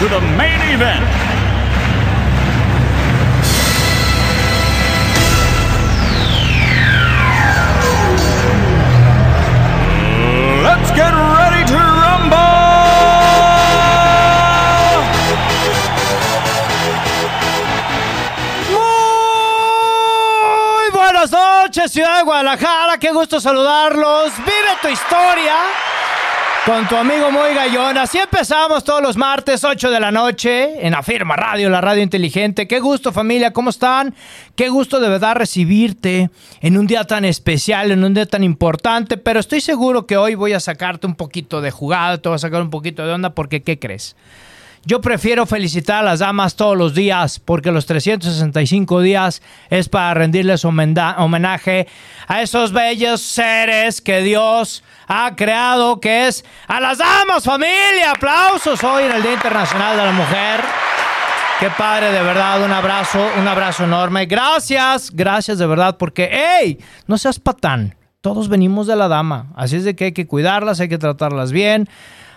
To the main event. Let's get ready to rumble! Muy buenas noches, ciudad de Guadalajara. Qué gusto saludarlos. Vive tu historia con tu amigo Muy Gallón. Así empezamos todos los martes, 8 de la noche, en Afirma Radio, la radio inteligente. Qué gusto, familia, ¿cómo están? Qué gusto de verdad recibirte en un día tan especial, en un día tan importante. Pero estoy seguro que hoy voy a sacarte un poquito de jugada, te voy a sacar un poquito de onda, porque ¿qué crees? Yo prefiero felicitar a las damas todos los días porque los 365 días es para rendirles homenaje a esos bellos seres que Dios ha creado, que es a las damas, familia. Aplausos hoy en el Día Internacional de la Mujer. Qué padre, de verdad, un abrazo, un abrazo enorme. Gracias, gracias de verdad, porque, hey, no seas patán. Todos venimos de la dama, así es de que hay que cuidarlas, hay que tratarlas bien,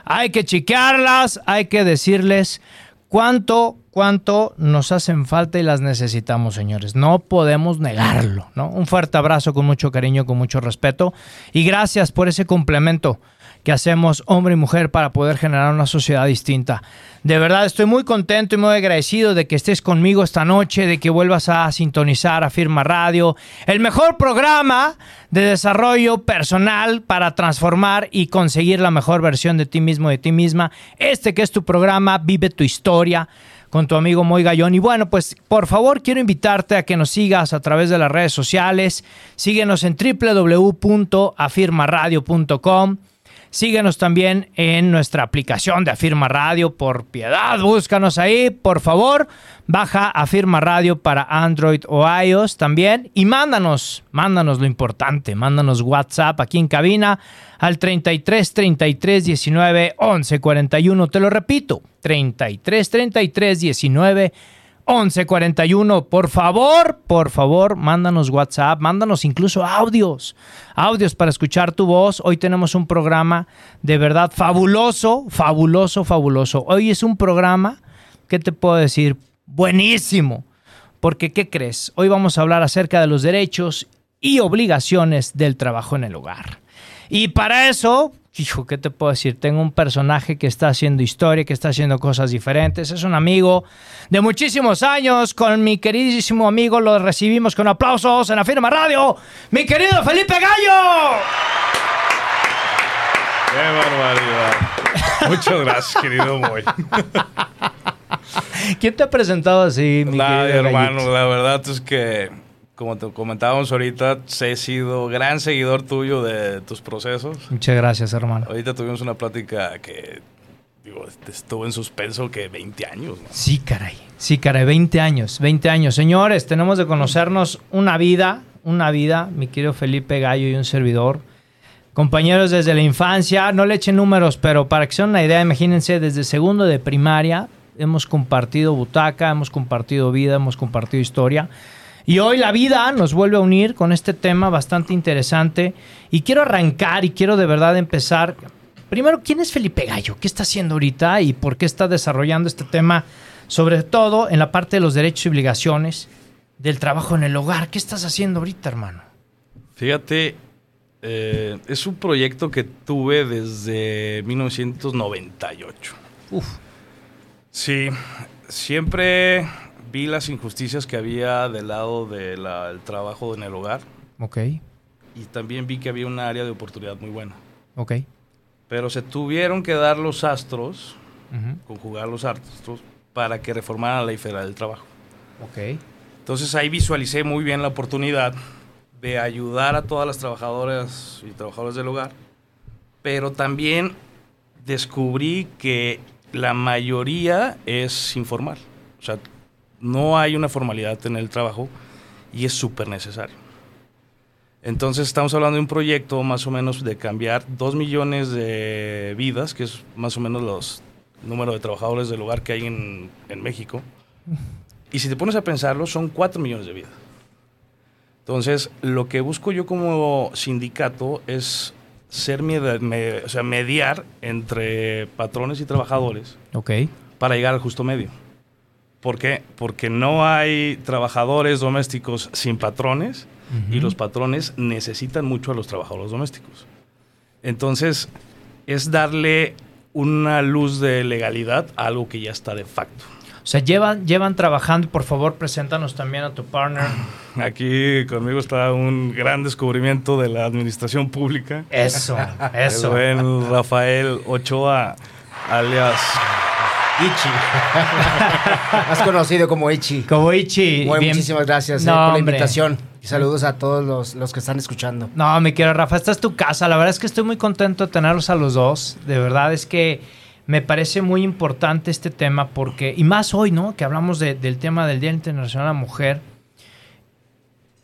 hay que chiquearlas, hay que decirles cuánto, cuánto nos hacen falta y las necesitamos, señores. No podemos negarlo, ¿no? Un fuerte abrazo con mucho cariño, con mucho respeto y gracias por ese complemento que hacemos hombre y mujer para poder generar una sociedad distinta. De verdad estoy muy contento y muy agradecido de que estés conmigo esta noche, de que vuelvas a sintonizar a Firma Radio, el mejor programa de desarrollo personal para transformar y conseguir la mejor versión de ti mismo, de ti misma. Este que es tu programa, Vive tu historia con tu amigo Moy Gallón. Y bueno, pues por favor quiero invitarte a que nos sigas a través de las redes sociales. Síguenos en www.afirmaradio.com. Síguenos también en nuestra aplicación de Afirma Radio. Por piedad, búscanos ahí, por favor. Baja Afirma Radio para Android o iOS también. Y mándanos, mándanos lo importante. Mándanos WhatsApp aquí en cabina al 33 33 19 11 41. Te lo repito, 33 33 19 1141, por favor, por favor, mándanos WhatsApp, mándanos incluso audios, audios para escuchar tu voz. Hoy tenemos un programa de verdad fabuloso, fabuloso, fabuloso. Hoy es un programa, ¿qué te puedo decir? Buenísimo. Porque, ¿qué crees? Hoy vamos a hablar acerca de los derechos y obligaciones del trabajo en el hogar. Y para eso, hijo, ¿qué te puedo decir? Tengo un personaje que está haciendo historia, que está haciendo cosas diferentes. Es un amigo de muchísimos años. Con mi queridísimo amigo lo recibimos con aplausos en la firma radio. Mi querido Felipe Gallo. ¡Qué barbaridad! Muchas gracias, querido Moy. ¿Quién te ha presentado así, mi querido hermano, la verdad es que, como te comentábamos ahorita, he sido gran seguidor tuyo de tus procesos. Muchas gracias, hermano. Ahorita tuvimos una plática que, digo, estuvo en suspenso que 20 años. ¿no? Sí, caray. Sí, caray, 20 años, 20 años. Señores, tenemos de conocernos una vida, una vida, mi querido Felipe Gallo y un servidor. Compañeros desde la infancia, no le echen números, pero para que se den una idea, imagínense, desde segundo de primaria hemos compartido butaca, hemos compartido vida, hemos compartido historia. Y hoy la vida nos vuelve a unir con este tema bastante interesante. Y quiero arrancar y quiero de verdad empezar. Primero, ¿quién es Felipe Gallo? ¿Qué está haciendo ahorita y por qué está desarrollando este tema? Sobre todo en la parte de los derechos y obligaciones del trabajo en el hogar. ¿Qué estás haciendo ahorita, hermano? Fíjate, eh, es un proyecto que tuve desde 1998. Uf, Sí, siempre vi las injusticias que había del lado del trabajo en el hogar ok, y también vi que había un área de oportunidad muy buena. ok. Pero se tuvieron que dar los astros, conjugar los astros, para que reformaran la ley federal del trabajo. Ok. Entonces ahí visualicé muy bien la oportunidad de ayudar a todas las trabajadoras y trabajadores del hogar, pero también descubrí que la mayoría es informal. O sea, no hay una formalidad en el trabajo y es súper necesario. Entonces estamos hablando de un proyecto más o menos de cambiar dos millones de vidas, que es más o menos los número de trabajadores del hogar que hay en, en México. Y si te pones a pensarlo, son cuatro millones de vidas. Entonces, lo que busco yo como sindicato es ser o sea, mediar entre patrones y trabajadores para llegar al justo medio. ¿Por qué? Porque no hay trabajadores domésticos sin patrones y los patrones necesitan mucho a los trabajadores domésticos. Entonces, es darle una luz de legalidad a algo que ya está de facto. O sea, llevan, llevan trabajando. Por favor, preséntanos también a tu partner. Aquí conmigo está un gran descubrimiento de la administración pública. Eso, eso. El buen Rafael Ochoa, alias Ichi. Has conocido como Ichi. Como Ichi. Muy, bien- muchísimas gracias eh, por la hombre. invitación. Y saludos a todos los, los que están escuchando. No, mi querido Rafa, esta es tu casa. La verdad es que estoy muy contento de tenerlos a los dos. De verdad es que me parece muy importante este tema porque, y más hoy, ¿no? Que hablamos de- del tema del Día Internacional de la Mujer.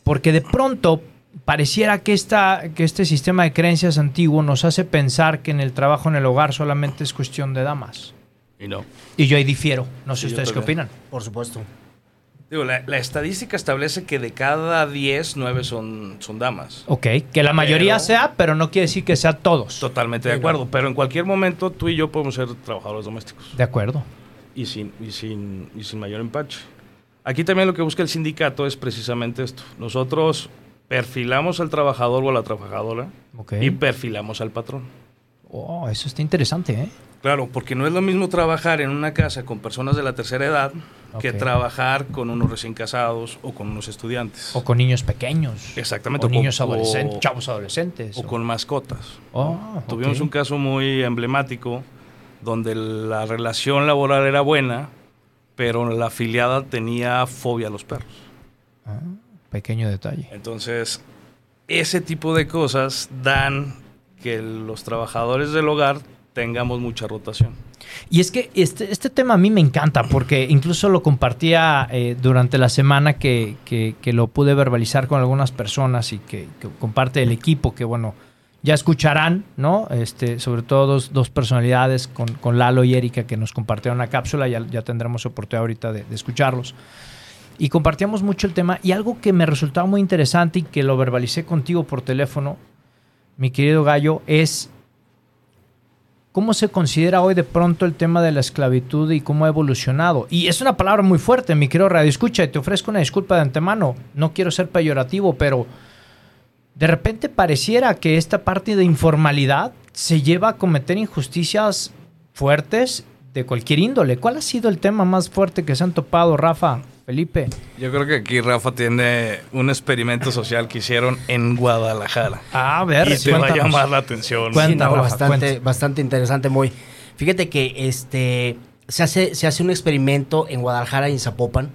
Porque de pronto pareciera que, esta, que este sistema de creencias antiguo nos hace pensar que en el trabajo en el hogar solamente es cuestión de damas. Y no. Y yo ahí difiero. No sé Sí, ustedes qué opinan. Por supuesto. Digo, la, la estadística establece que de cada 10, 9 son, son damas. Ok, que la mayoría Pero- sea, pero no quiere decir que sea todos. Totalmente de acuerdo. Pero en cualquier momento tú y yo podemos ser trabajadores domésticos. De acuerdo. y sin, y sin, y sin mayor empache. Aquí también lo que busca el sindicato es precisamente esto. Nosotros perfilamos al trabajador o a la trabajadora Ok. y perfilamos al patrón. Oh, eso está interesante, ¿eh? Claro, porque no es lo mismo trabajar en una casa con personas de la tercera edad que trabajar con unos recién casados o con unos estudiantes. O con niños pequeños. Exactamente. O o niños adolescentes, o- chavos adolescentes. o con mascotas. Oh, Tuvimos un caso muy emblemático donde la relación laboral era buena, pero la afiliada tenía fobia a los perros. Pequeño detalle. Entonces, ese tipo de cosas dan que los trabajadores del hogar tengamos mucha rotación. Y es que este, este tema a mí me encanta porque incluso lo compartía eh, durante la semana que, que- lo pude verbalizar con algunas personas y que, comparte el equipo, que bueno, ya escucharán, ¿no? Este, sobre todo dos, dos personalidades con, con Lalo y Erika que nos compartieron la cápsula, ya, ya tendremos oportunidad ahorita de escucharlos. Y compartíamos mucho el tema y algo que me resultaba muy interesante y que lo verbalicé contigo por teléfono, mi querido Gallo, es ¿Cómo se considera hoy de pronto el tema de la esclavitud y cómo ha evolucionado? Y es una palabra muy fuerte, mi querido Radio Escucha, y te ofrezco una disculpa de antemano. No quiero ser peyorativo, pero de repente pareciera que esta parte de informalidad se lleva a cometer injusticias fuertes de cualquier índole. ¿Cuál ha sido el tema más fuerte que se han topado, Rafa, Felipe? Yo creo que aquí Rafa tiene un experimento social que hicieron en Guadalajara. A ver, y te va a llamar la atención. Cuéntanos. Sí, no, Rafa, bastante, cuenta. bastante interesante, muy. Fíjate que este se hace, se hace un experimento en Guadalajara y en Zapopan,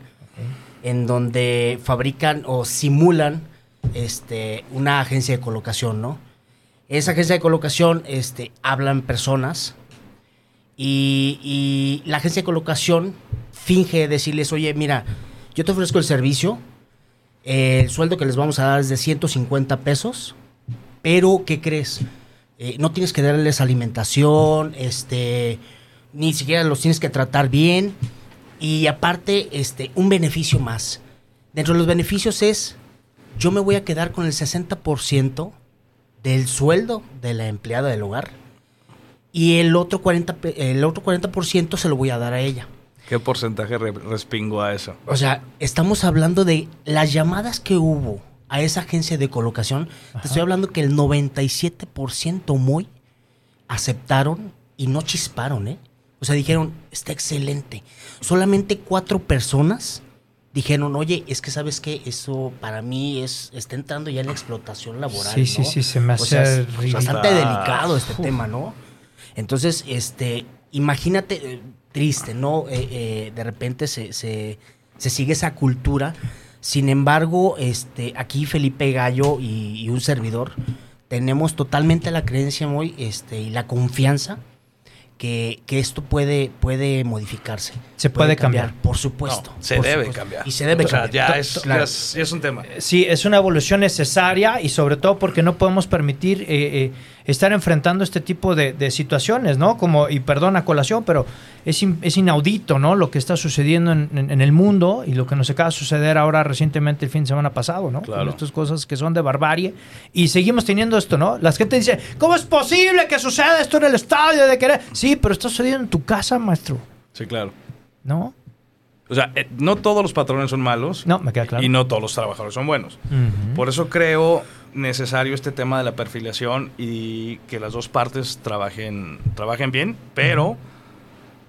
en donde fabrican o simulan este, una agencia de colocación, ¿no? Esa agencia de colocación este, hablan personas y, y la agencia de colocación finge decirles, oye, mira, yo te ofrezco el servicio, eh, el sueldo que les vamos a dar es de 150 pesos, pero ¿qué crees? Eh, no tienes que darles alimentación, este, ni siquiera los tienes que tratar bien. Y aparte, este, un beneficio más. Dentro de los beneficios es, yo me voy a quedar con el 60% del sueldo de la empleada del hogar. Y el otro 40%, pe- el otro 40% se lo voy a dar a ella. ¿Qué porcentaje re- respingo a eso? O sea, estamos hablando de las llamadas que hubo a esa agencia de colocación. Te estoy hablando que el 97% muy aceptaron y no chisparon, ¿eh? O sea, dijeron, está excelente. Solamente cuatro personas dijeron, oye, es que sabes que eso para mí es está entrando ya en la explotación laboral. Sí, sí, ¿no? sí, se me O hace sea, es bastante delicado este tema, ¿no? Entonces, este, imagínate, eh, triste, ¿no? Eh, eh, de repente se, se, se sigue esa cultura. Sin embargo, este, aquí Felipe Gallo y, y un servidor tenemos totalmente la creencia muy, este, y la confianza que, que esto puede, puede modificarse. Se puede cambiar. Por supuesto. No, se por debe supuesto. cambiar. Y se debe O sea, cambiar. ya To- es, claro. ya es, ya es un tema. Sí, es una evolución necesaria y sobre todo porque no podemos permitir eh, eh, estar enfrentando este tipo de, de situaciones, ¿no? Como, y perdón a colación, pero es, in- es inaudito, ¿no? Lo que está sucediendo en, en- en el mundo y lo que nos acaba de suceder ahora recientemente el fin de semana pasado, ¿no? Claro. Con estas cosas que son de barbarie y seguimos teniendo esto, ¿no? La gente dice, ¿cómo es posible que suceda esto en el estadio de querer? Sí, pero está sucediendo en tu casa, maestro, Sí, claro. ¿no? O sea, eh, no todos los patrones son malos No, me queda claro. y no todos los trabajadores son buenos. Por eso creo necesario este tema de la perfilación y que las dos partes trabajen, trabajen bien, pero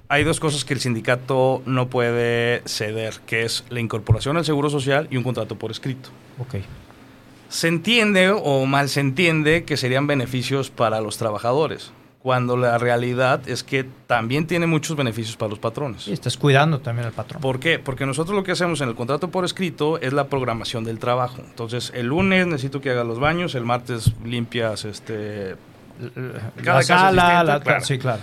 hay dos cosas que el sindicato no puede ceder, que es la incorporación al Seguro Social y un contrato por escrito. Ok. Se entiende o mal se entiende que serían beneficios para los trabajadores, cuando la realidad es que también tiene muchos beneficios para los patrones. Sí, estás cuidando también al patrón. ¿Por qué? Porque nosotros lo que hacemos en el contrato por escrito es la programación del trabajo. Entonces, el lunes necesito que hagas los baños, el martes limpias este... Cada la sala, la- claro. sí, claro.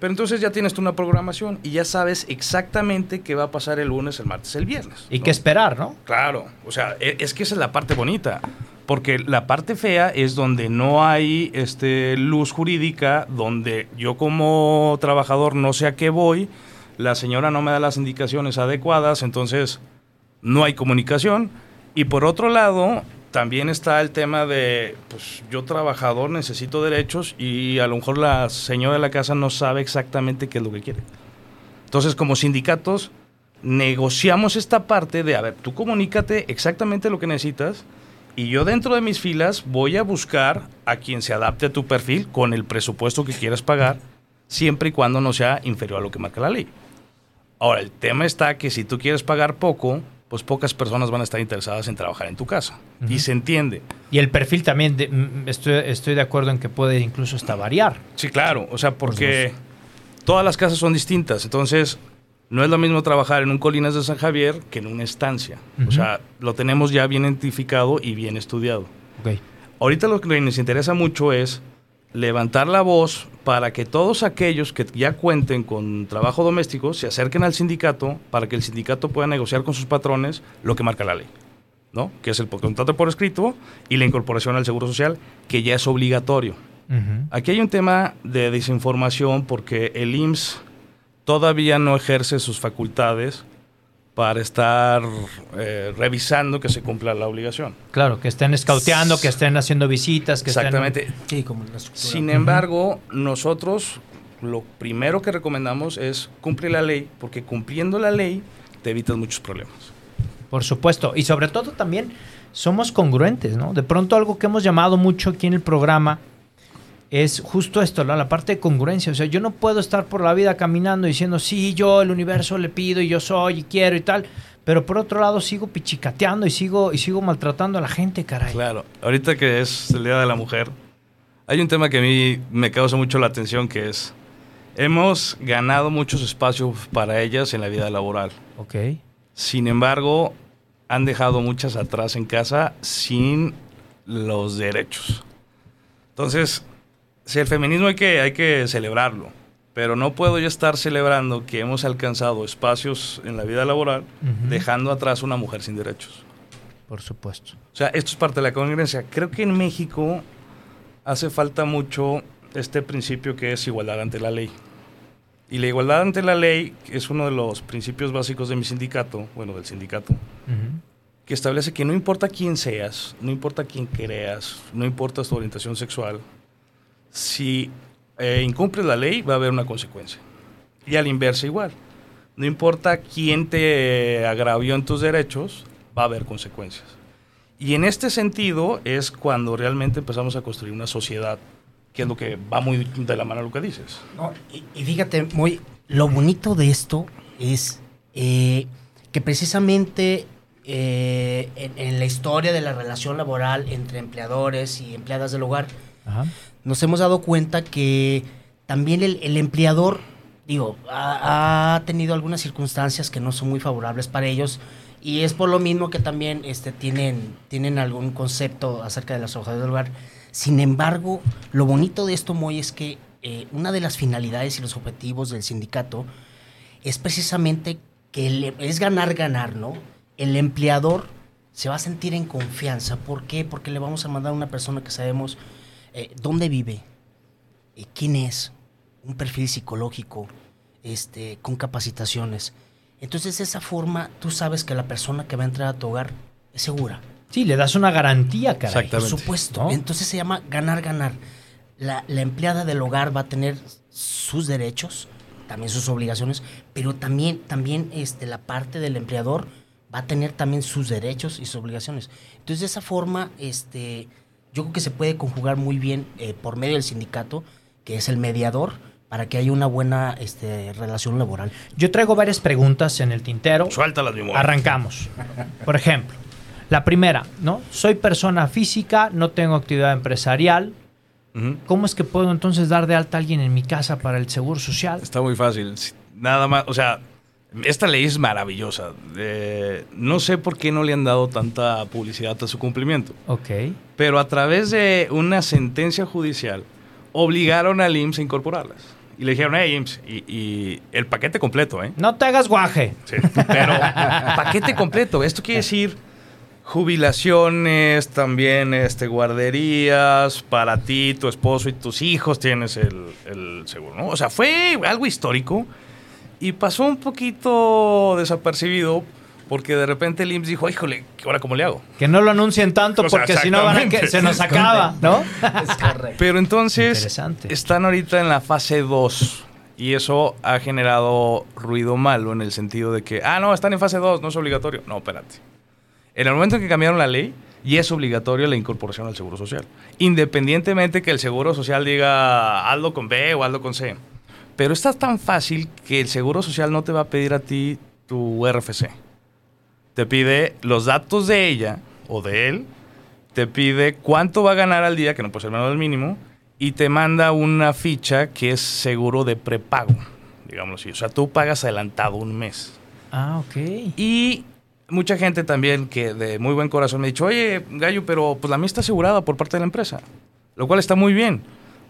Pero entonces ya tienes tú una programación y ya sabes exactamente qué va a pasar el lunes, el martes, el viernes. Y ¿no? qué esperar, ¿no? Claro, o sea, e- es que esa es la parte bonita. Porque la parte fea es donde no hay este, luz jurídica, donde yo como trabajador no sé a qué voy, la señora no me da las indicaciones adecuadas, entonces no hay comunicación. Y por otro lado, también está el tema de, pues yo trabajador necesito derechos y a lo mejor la señora de la casa no sabe exactamente qué es lo que quiere. Entonces, como sindicatos, negociamos esta parte de, a ver, tú comunícate exactamente lo que necesitas y yo dentro de mis filas voy a buscar a quien se adapte a tu perfil con el presupuesto que quieras pagar, siempre y cuando no sea inferior a lo que marca la ley. Ahora, el tema está que si tú quieres pagar poco, pues pocas personas van a estar interesadas en trabajar en tu casa. Y se entiende. Y el perfil también, de- mm, estoy, estoy de acuerdo en que puede incluso hasta variar. Sí, claro. O sea, porque todas las casas son distintas. Entonces, no es lo mismo trabajar en un Colinas de San Javier que en una estancia. O sea, lo tenemos ya bien identificado y bien estudiado. Ok. Ahorita lo que nos interesa mucho es levantar la voz para que todos aquellos que ya cuenten con trabajo doméstico se acerquen al sindicato para que el sindicato pueda negociar con sus patrones lo que marca la ley, ¿no? Que es el contrato por escrito y la incorporación al Seguro Social, que ya es obligatorio. Aquí hay un tema de desinformación porque el IMSS todavía no ejerce sus facultades para estar eh, revisando que se cumpla la obligación. Claro, que estén escauteando, que estén haciendo visitas, que Exactamente. Sí, como la estructura. Sin embargo, nosotros lo primero que recomendamos es cumplir la ley, porque cumpliendo la ley te evitas muchos problemas. estén, por supuesto. Y sobre todo también somos congruentes, ¿no? De pronto algo que hemos llamado mucho aquí en el programa es justo esto, ¿no? la parte de congruencia. O sea, yo no puedo estar por la vida caminando diciendo, sí, yo el universo le pido y yo soy y quiero y tal. Pero por otro lado sigo pichicateando y sigo, y sigo maltratando a la gente, caray. Claro, ahorita que es el Día de la Mujer, hay un tema que a mí me causa mucho la atención, que es, hemos ganado muchos espacios para ellas en la vida laboral. Ok. Sin embargo, han dejado muchas atrás en casa sin los derechos. Entonces, si el feminismo hay que, hay que celebrarlo, pero no puedo yo estar celebrando que hemos alcanzado espacios en la vida laboral dejando atrás una mujer sin derechos. Por supuesto. O sea, esto es parte de la congruencia. Creo que en México hace falta mucho este principio que es igualdad ante la ley. Y la igualdad ante la ley es uno de los principios básicos de mi sindicato, bueno, del sindicato, Ujú. que establece que no importa quién seas, no importa quién creas, no importa tu orientación sexual, si eh, incumples la ley va a haber una consecuencia. Y al inverso igual. No importa quién te agravió en tus derechos, va a haber consecuencias. Y en este sentido es cuando realmente empezamos a construir una sociedad, que es lo que va muy de la mano a lo que dices. No, y, y fíjate, muy, lo bonito de esto es eh, que precisamente eh, en, en la historia de la relación laboral entre empleadores y empleadas del hogar, Ajá. Nos hemos dado cuenta que también el, el empleador, digo, ha, tenido algunas circunstancias que no son muy favorables para ellos y es por lo mismo que también este, tienen, tienen algún concepto acerca de los trabajadores del hogar. Sin embargo, lo bonito de esto, Moy, es que eh, una de las finalidades y los objetivos del sindicato es precisamente que es ganar, ganar, ¿no? El empleador se va a sentir en confianza. ¿Por qué? Porque le vamos a mandar a una persona que sabemos eh, dónde vive, eh, quién es, un perfil psicológico, este, con capacitaciones. Entonces, de esa forma, tú sabes que la persona que va a entrar a tu hogar es segura. Sí, le das una garantía, caray. Por supuesto. ¿No? Entonces se llama ganar, ganar. La, la empleada del hogar va a tener sus derechos, también sus obligaciones, pero también, también este, la parte del empleador va a tener también sus derechos y sus obligaciones. Entonces, de esa forma, este, yo creo que se puede conjugar muy bien eh, por medio del sindicato, que es el mediador, para que haya una buena este, relación laboral. Yo traigo varias preguntas en el tintero. Suéltalas, mi amor. Arrancamos. Por ejemplo, la primera, ¿no? Soy persona física, no tengo actividad empresarial. ¿Cómo es que puedo entonces dar de alta a alguien en mi casa para el seguro social? Está muy fácil. Nada más, o sea, esta ley es maravillosa. Eh, no sé por qué no le han dado tanta publicidad a su cumplimiento. Ok. Pero a través de una sentencia judicial, obligaron al IMSS a incorporarlas. Y le dijeron, hey, IMSS, y, y el paquete completo, ¿eh? No te hagas guaje. Sí, pero paquete completo. Esto quiere decir jubilaciones, también este, guarderías, para ti, tu esposo y tus hijos tienes el, el seguro, ¿no? O sea, fue algo histórico y pasó un poquito desapercibido porque de repente el IMSS dijo, híjole, ¿ahora cómo le hago? Que no lo anuncien tanto O sea, porque si no van a que se nos acaba, ¿no? Es correcto. Pero entonces están ahorita en la fase 2 y eso ha generado ruido malo en el sentido de que, ah, no, están en fase 2, no es obligatorio. No, espérate. En el momento en que cambiaron la ley, y es obligatoria la incorporación al Seguro Social. Independientemente que el Seguro Social diga hazlo con B o hazlo con C. Pero está tan fácil que el Seguro Social no te va a pedir a ti tu RFC. Te pide los datos de ella o de él, te pide cuánto va a ganar al día, que no puede ser menos del mínimo, y te manda una ficha que es seguro de prepago, digámoslo así. O sea, tú pagas adelantado un mes. Ah, ok. Y mucha gente también que de muy buen corazón me ha dicho, oye, Gallo, pero pues la mía está asegurada por parte de la empresa, lo cual está muy bien.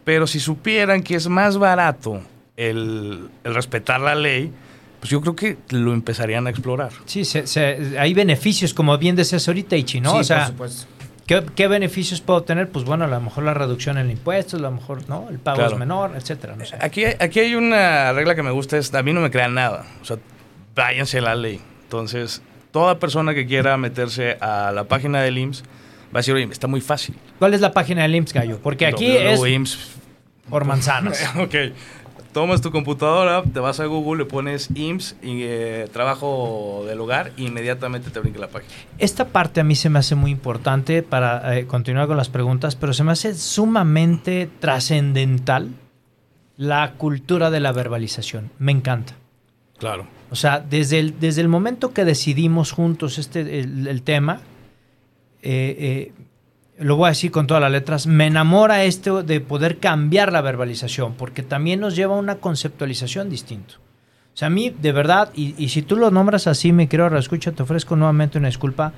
Pero si supieran que es más barato el, el respetar la ley, pues yo creo que lo empezarían a explorar. Sí, se- se- hay beneficios, como bien decías ahorita, Ichi, ¿no? Sí, o sea, por supuesto. ¿qué, qué beneficios puedo tener? Pues bueno, a lo mejor la reducción en impuestos, a lo mejor, ¿no? El pago Claro. es menor, etcétera, no sé. Aquí, aquí hay una regla que me gusta, es a mí no me crean nada. O sea, váyanse a la ley. Entonces, toda persona que quiera meterse a la página del IMSS va a decir, oye, está muy fácil. ¿Cuál es la página del IMSS, Gallo? Porque aquí es www.ims. por manzanas. ok. Tomas tu computadora, te vas a Google, le pones IMSS y eh, trabajo del hogar, e inmediatamente te brinca la página. Esta parte a mí se me hace muy importante para eh, continuar con las preguntas, pero se me hace sumamente trascendental la cultura de la verbalización. Me encanta. Claro. O sea, desde el, desde el momento que decidimos juntos este, el, el tema, eh, eh, lo voy a decir con todas las letras, me enamora esto de poder cambiar la verbalización, porque también nos lleva a una conceptualización distinta. O sea, a mí, de verdad, y, si tú lo nombras así, me quiero escucha, te ofrezco nuevamente una disculpa,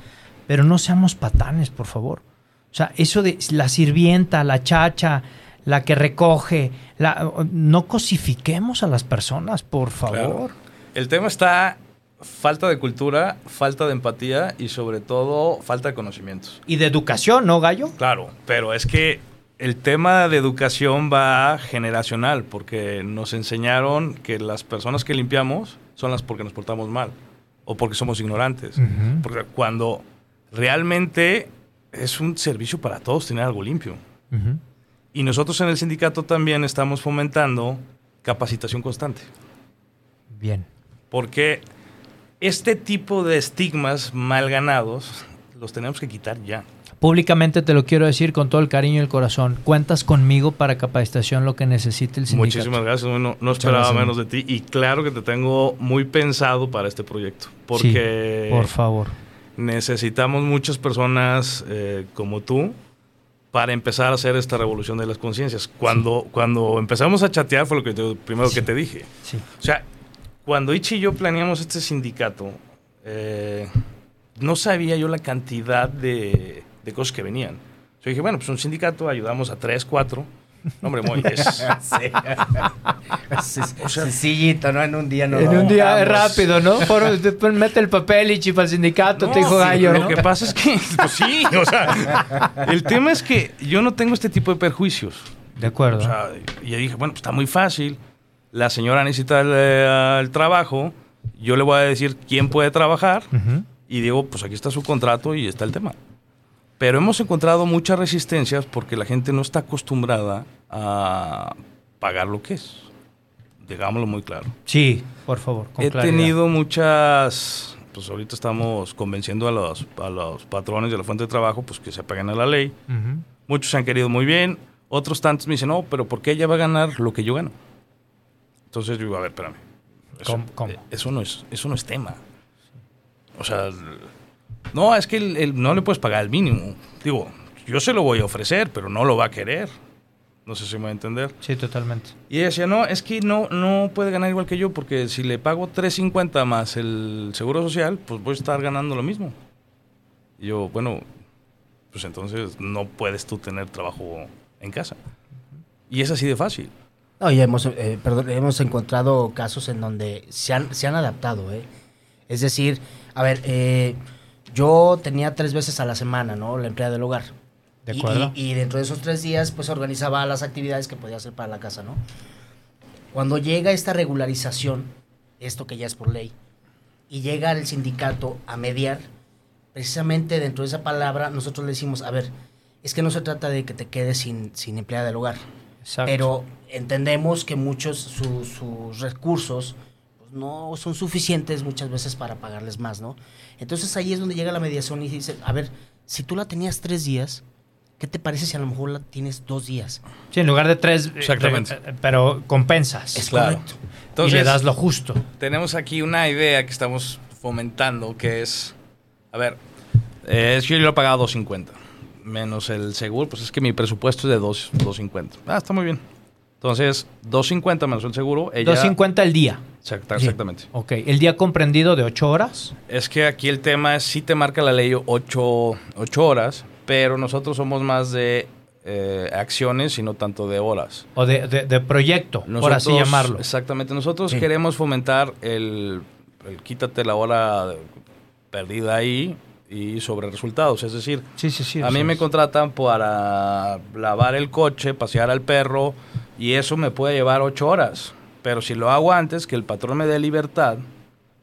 pero no seamos patanes, por favor. O sea, eso de la sirvienta, la chacha, la que recoge, la, no cosifiquemos a las personas, por favor. El tema está falta de cultura, falta de empatía y sobre todo falta de conocimientos. Y de educación, ¿no, Gallo? Claro, pero es que el tema de educación va generacional, porque nos enseñaron que las personas que limpiamos son las porque nos portamos mal o porque somos ignorantes. Porque cuando realmente es un servicio para todos tener algo limpio. Y nosotros en el sindicato también estamos fomentando capacitación constante. Bien. Porque este tipo de estigmas mal ganados los tenemos que quitar ya. Públicamente te lo quiero decir con todo el cariño y el corazón. Cuentas conmigo para capacitación lo que necesite el sindicato. Muchísimas gracias. No, no esperaba gracias. menos de ti. Y claro que te tengo muy pensado para este proyecto. Porque Sí, por favor. necesitamos muchas personas eh, como tú para empezar a hacer esta revolución de las conciencias. Cuando, cuando empezamos a chatear fue lo que te- primero que te dije. Sí. O sea, cuando Ichi y yo planeamos este sindicato, eh, no sabía yo la cantidad de, de cosas que venían. Yo dije, bueno, pues un sindicato, ayudamos a tres, cuatro, Hombre, muy. Es, Sí. Sencillito, ¿no? En un día no en un día vamos. rápido, ¿no? Por- después mete el papel y chifa al sindicato, te dijo No, gallo, Lo ¿no? que pasa es que, pues sí, o sea, el tema es que yo no tengo este tipo de perjuicios. De acuerdo. O sea, y yo dije, bueno, pues está muy fácil. La señora necesita el, eh, el trabajo. Yo le voy a decir quién puede trabajar. Y digo, pues aquí está su contrato y está el tema. Pero hemos encontrado muchas resistencias porque la gente no está acostumbrada a pagar lo que es. Digámoslo muy claro. Sí, por favor, con He claridad. tenido muchas, pues ahorita estamos convenciendo a los, a los patrones de la fuente de trabajo pues que se apeguen a la ley. Muchos se han querido muy bien, otros tantos me dicen, no, pero ¿por qué ella va a ganar lo que yo gano? Entonces yo digo, a ver, espérame. Eso, ¿Cómo- cómo? eh, eso no, es, eso no es tema. O sea, no, es que el- el- no le puedes pagar el mínimo. Digo, yo se lo voy a ofrecer, pero no lo va a querer. No sé si me va a entender. Sí, totalmente. Y ella decía, no, es que no, no puede ganar igual que yo, porque si le pago 3.50 más el seguro social, pues voy a estar ganando lo mismo. Y yo, bueno, pues entonces no puedes tú tener trabajo en casa. Y es así de fácil. No, y hemos, eh, perdón, hemos encontrado casos en donde se han, se han adaptado, ¿eh? Es decir, a ver, eh, yo tenía tres veces a la semana, ¿no? La empleada del hogar. De Y- acuerdo. Y, y dentro de esos tres días, pues organizaba las actividades que podía hacer para la casa, ¿no? Cuando llega esta regularización, esto que ya es por ley, y llega el sindicato a mediar, precisamente dentro de esa palabra, nosotros le decimos, a ver, es que no se trata de que te quedes sin, sin empleada del hogar. Exacto. Pero entendemos que muchos su- sus recursos pues, no son suficientes muchas veces para pagarles más, ¿no? Entonces ahí es donde llega la mediación y dice, a ver, si tú la tenías tres días, ¿qué te parece si a lo mejor la tienes dos días? Sí, en lugar de tres, eh, Exactamente. eh, pero compensas. Es Claro. correcto. y le das lo justo. tenemos aquí una idea que estamos fomentando, que es, a ver, eh, es que yo lo he pagado 250, menos el seguro, pues es que mi presupuesto es de 2, 250. Ah, está muy bien. Entonces, 250 menos el seguro, ella... 250 al día. Exacta- exactamente. Ok. El día comprendido de 8 horas. Es que aquí el tema es, sí te marca la ley 8, horas, pero nosotros somos más de eh, acciones y no tanto de horas. O de, de- de proyecto, por así Nosotros- llamarlo. Exactamente. Nosotros Sí. queremos fomentar el, el quítate la hora perdida ahí y sobre resultados. Es decir, Sí, sí, sí. a mí me contratan para lavar el coche, pasear al perro y eso me puede llevar ocho horas. Pero si lo hago antes, que el patrón me dé libertad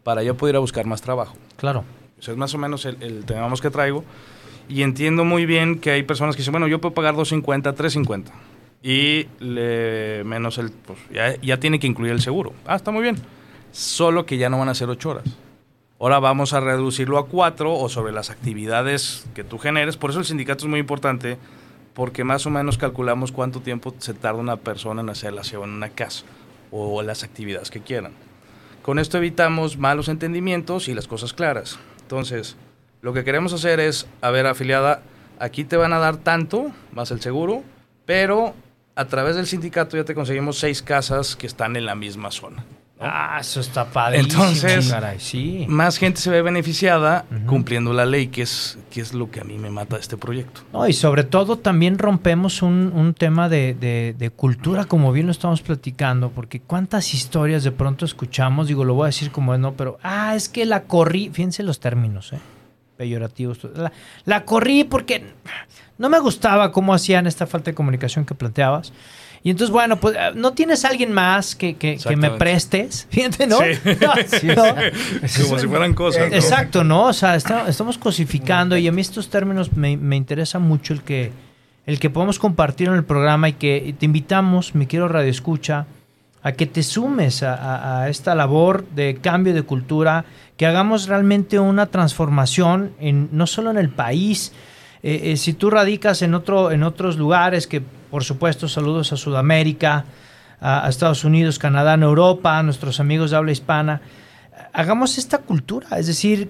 para yo poder ir a buscar más trabajo. Claro. Eso es más o menos el, el tema que traigo. Y entiendo muy bien que hay personas que dicen, bueno, yo puedo pagar 250, 350. Y le, menos el, pues ya, ya tiene que incluir el seguro. Ah, está muy bien. Solo que ya no van a ser 8 horas. Ahora vamos a reducirlo a 4 o sobre las actividades que tú generes. Por eso el sindicato es muy importante, porque más o menos calculamos cuánto tiempo se tarda una persona en hacer el aseo en una casa o las actividades que quieran. Con esto evitamos malos entendimientos y las cosas claras. Entonces, lo que queremos hacer es, a ver, afiliada, aquí te van a dar tanto, más el seguro, pero a través del sindicato ya te conseguimos seis casas que están en la misma zona. Ah, eso está padrísimo. Entonces- caray, sí. Más gente se ve beneficiada cumpliendo la ley, que es, que es lo que a mí me mata de este proyecto. No, y sobre todo también rompemos un, un tema de, de- de cultura, como bien lo estamos platicando, porque cuántas historias de pronto escuchamos, digo, lo voy a decir como es, no, pero, ah, es que la corrí, fíjense los términos, ¿eh? peyorativos, la, la corrí porque no me gustaba cómo hacían esta falta de comunicación que planteabas. Y entonces, bueno, pues, eh, ¿no tienes alguien más que, que- que me prestes? Fíjate, ¿no? Sí. No, no. Como si fueran cosas. ¿no? Exacto, ¿no? O sea, está- estamos cosificando y a mí estos términos me, me interesa mucho el que, el que podamos compartir en el programa y que y te invitamos, mi quiero Radio Escucha, a que te sumes a, a- a esta labor de cambio de cultura, que hagamos realmente una transformación en, no solo en el país, eh, eh, si tú radicas en, otro, en otros lugares, que por supuesto saludos a Sudamérica, a, Estados Unidos, Canadá, en Europa, a nuestros amigos de habla hispana, hagamos esta cultura. Es decir,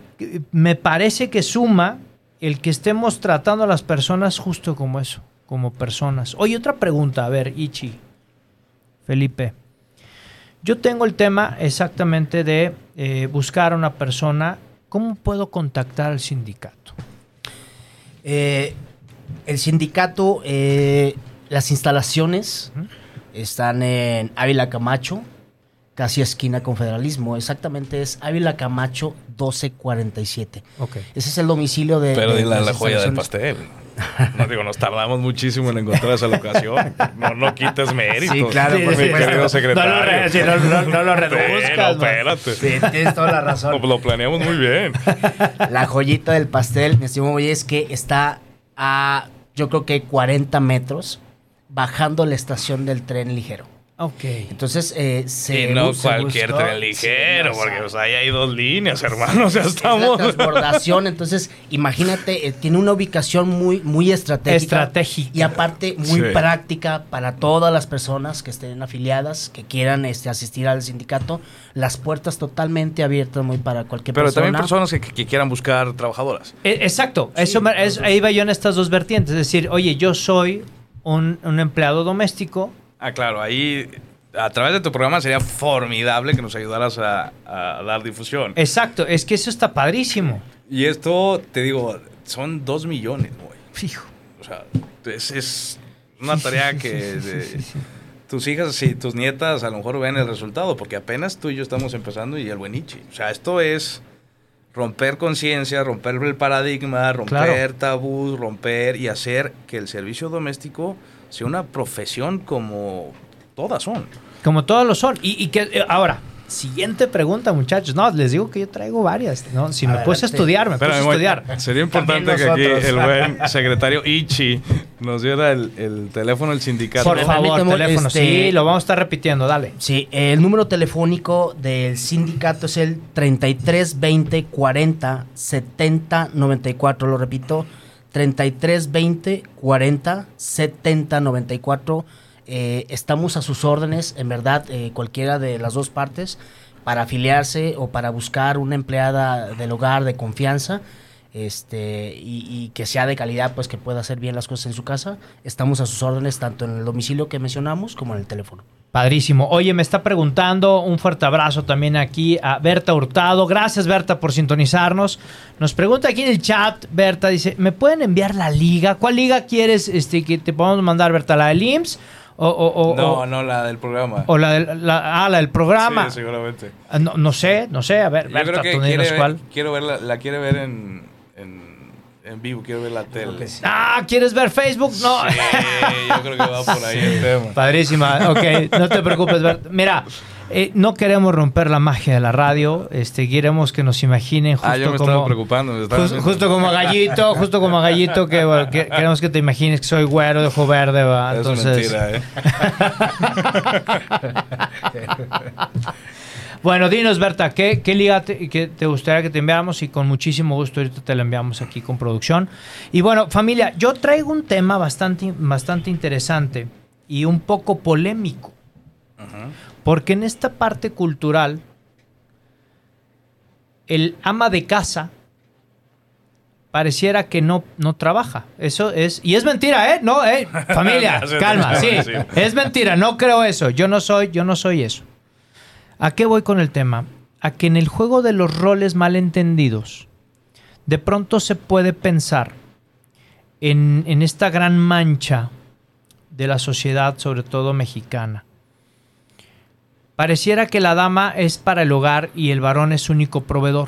me parece que suma el que estemos tratando a las personas justo como eso, como personas. Oye, otra pregunta, a ver, Ichi, Felipe. Yo tengo el tema exactamente de eh, buscar a una persona. ¿Cómo puedo contactar al sindicato? Eh, el sindicato, eh, las instalaciones están en Ávila Camacho, casi esquina con Federalismo. Exactamente es Ávila Camacho 1247. Ok. Ese es el domicilio de. Pero de la, las la joya del pastel. No digo, nos tardamos muchísimo en encontrar esa locación. No, no quites mérito. Sí, claro, mi por querido No lo, secretario. re- sí, no, no- no lo reduzcas. no, man. espérate. Sí, tienes toda la razón. Lo, lo planeamos muy bien. La joyita del pastel, mi estimado es que está a, yo creo que 40 metros, bajando la estación del tren ligero. Ok. Entonces, eh, se y no se cualquier buscó- tren ligero, Sí, no, porque o sea, pues, ahí hay dos líneas, es la estamos. transbordación, entonces imagínate, eh, tiene una ubicación muy, muy estratégica. Estratégica. Y aparte muy Sí. práctica para todas las personas que estén afiliadas, que quieran este, asistir al sindicato. Las puertas totalmente abiertas muy para cualquier Pero persona. también personas que, que quieran buscar trabajadoras. Eh, Exacto, eso me- es- ahí va yo en estas dos vertientes. Es decir, oye, yo soy un, un empleado doméstico. Ah, claro, ahí a través de tu programa sería formidable que nos ayudaras a, a dar difusión. Exacto, es que eso está padrísimo. Y esto, te digo, son dos millones, güey. Fijo. O sea, es, es una tarea que de- tus hijas y tus nietas a lo mejor ven el resultado, porque apenas tú y yo estamos empezando y el buenichi. O sea, esto es romper conciencia, romper el paradigma, romper Claro. tabús, romper y hacer que el servicio doméstico sea una profesión como todas son. Como todos lo son. Y, y que eh, ahora, siguiente pregunta, muchachos. No, les digo que yo traigo varias. ¿no? Si me puse a Adelante. estudiar, me puse a Espérame, estudiar. Sería importante que aquí el buen secretario Ichi nos diera el, el teléfono del sindicato. Por favor, teléfono. este- Sí, lo vamos a estar repitiendo, dale. Sí, el número telefónico del sindicato es el 33 20 40 70 94. Lo repito, 33 20 40 70 94. Eh, estamos a sus órdenes, en verdad, eh, cualquiera de las dos partes, para afiliarse o para buscar una empleada del hogar de confianza. Este, y, y que sea de calidad, pues que pueda hacer bien las cosas en su casa. Estamos a sus órdenes tanto en el domicilio que mencionamos como en el teléfono. Padrísimo. Oye, me está preguntando, un fuerte abrazo también aquí a Berta Hurtado. Gracias, Berta, por sintonizarnos. Nos pregunta aquí en el chat, Berta, dice, ¿me pueden enviar la liga? ¿Cuál liga quieres este, que te podamos mandar, Berta? ¿La del IMSS? O, o- o- No, o- no, la del programa. o la, del, la- ah, la del programa. Sí, seguramente. Ah, No, no sé, no sé. A ver, Yo Berta, creo que tú quiere ver- cuál. quiero verla, la quiere ver en, en, vivo, quiero ver la tele. Sí, Ah, ¿quieres ver Facebook? No. yo creo que va por ahí el tema. Padrísima, ok, no te preocupes. Berta. Mira, eh, no queremos romper la magia de la radio, este, queremos que nos imaginen justo Ah, yo me como... estaba preocupando. me estaba justo como a Gallito, justo como a Gallito, que, bueno, que- queremos que te imagines que soy güero de ojo verde, ¿va? Es Entonces, mentira, ¿eh? bueno, dinos, Berta, ¿qué, qué liga te, que te gustaría que te enviáramos? Y con muchísimo gusto ahorita te la enviamos aquí con producción. Y bueno, familia, yo traigo un tema bastante, bastante interesante y un poco polémico. Porque en esta parte cultural, el ama de casa pareciera que no, no trabaja. Eso es. Y es mentira, ¿eh? No, ¿eh? Familia, calma, sí. Es mentira, no creo eso. Yo no soy, yo no soy eso. ¿A qué voy con el tema? A que en el juego de los roles malentendidos, de pronto se puede pensar en, en esta gran mancha de la sociedad, sobre todo mexicana. Pareciera que la dama es para el hogar y el varón es único proveedor.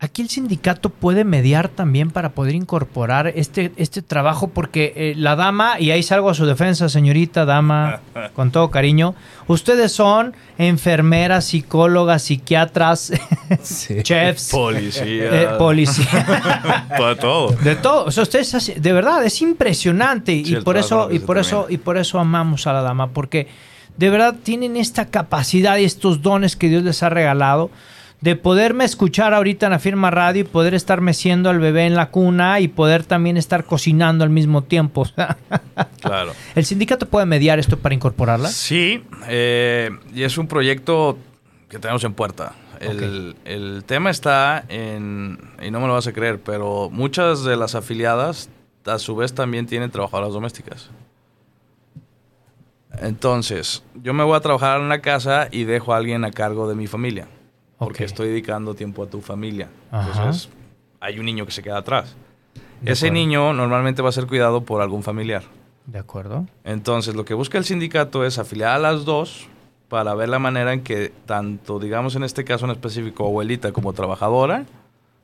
Aquí el sindicato puede mediar también para poder incorporar este, este trabajo porque eh, la dama, y ahí salgo a su defensa, señorita dama, con todo cariño, ustedes son enfermeras, psicólogas, psiquiatras, chefs, Policía. eh, policía. Todo, todo. De todo, o sea, ustedes de verdad es impresionante y Sí, por eso y por eso y por eso amamos a la dama porque de verdad tienen esta capacidad y estos dones que Dios les ha regalado de poderme escuchar ahorita en la firma radio y poder estar meciendo al bebé en la cuna y poder también estar cocinando al mismo tiempo. Claro. ¿El sindicato puede mediar esto para incorporarla? Sí, eh, y es un proyecto que tenemos en puerta. El, el tema está en, y no me lo vas a creer, pero muchas de las afiliadas a su vez también tienen trabajadoras domésticas. Entonces, yo me voy a trabajar en una casa y dejo a alguien a cargo de mi familia. Porque estoy dedicando tiempo a tu familia. Ajá. Entonces, hay un niño que se queda atrás. De Ese acuerdo. niño normalmente va a ser cuidado por algún familiar. De acuerdo. Entonces, lo que busca el sindicato es afiliar a las dos para ver la manera en que tanto, digamos en este caso en específico, abuelita como trabajadora,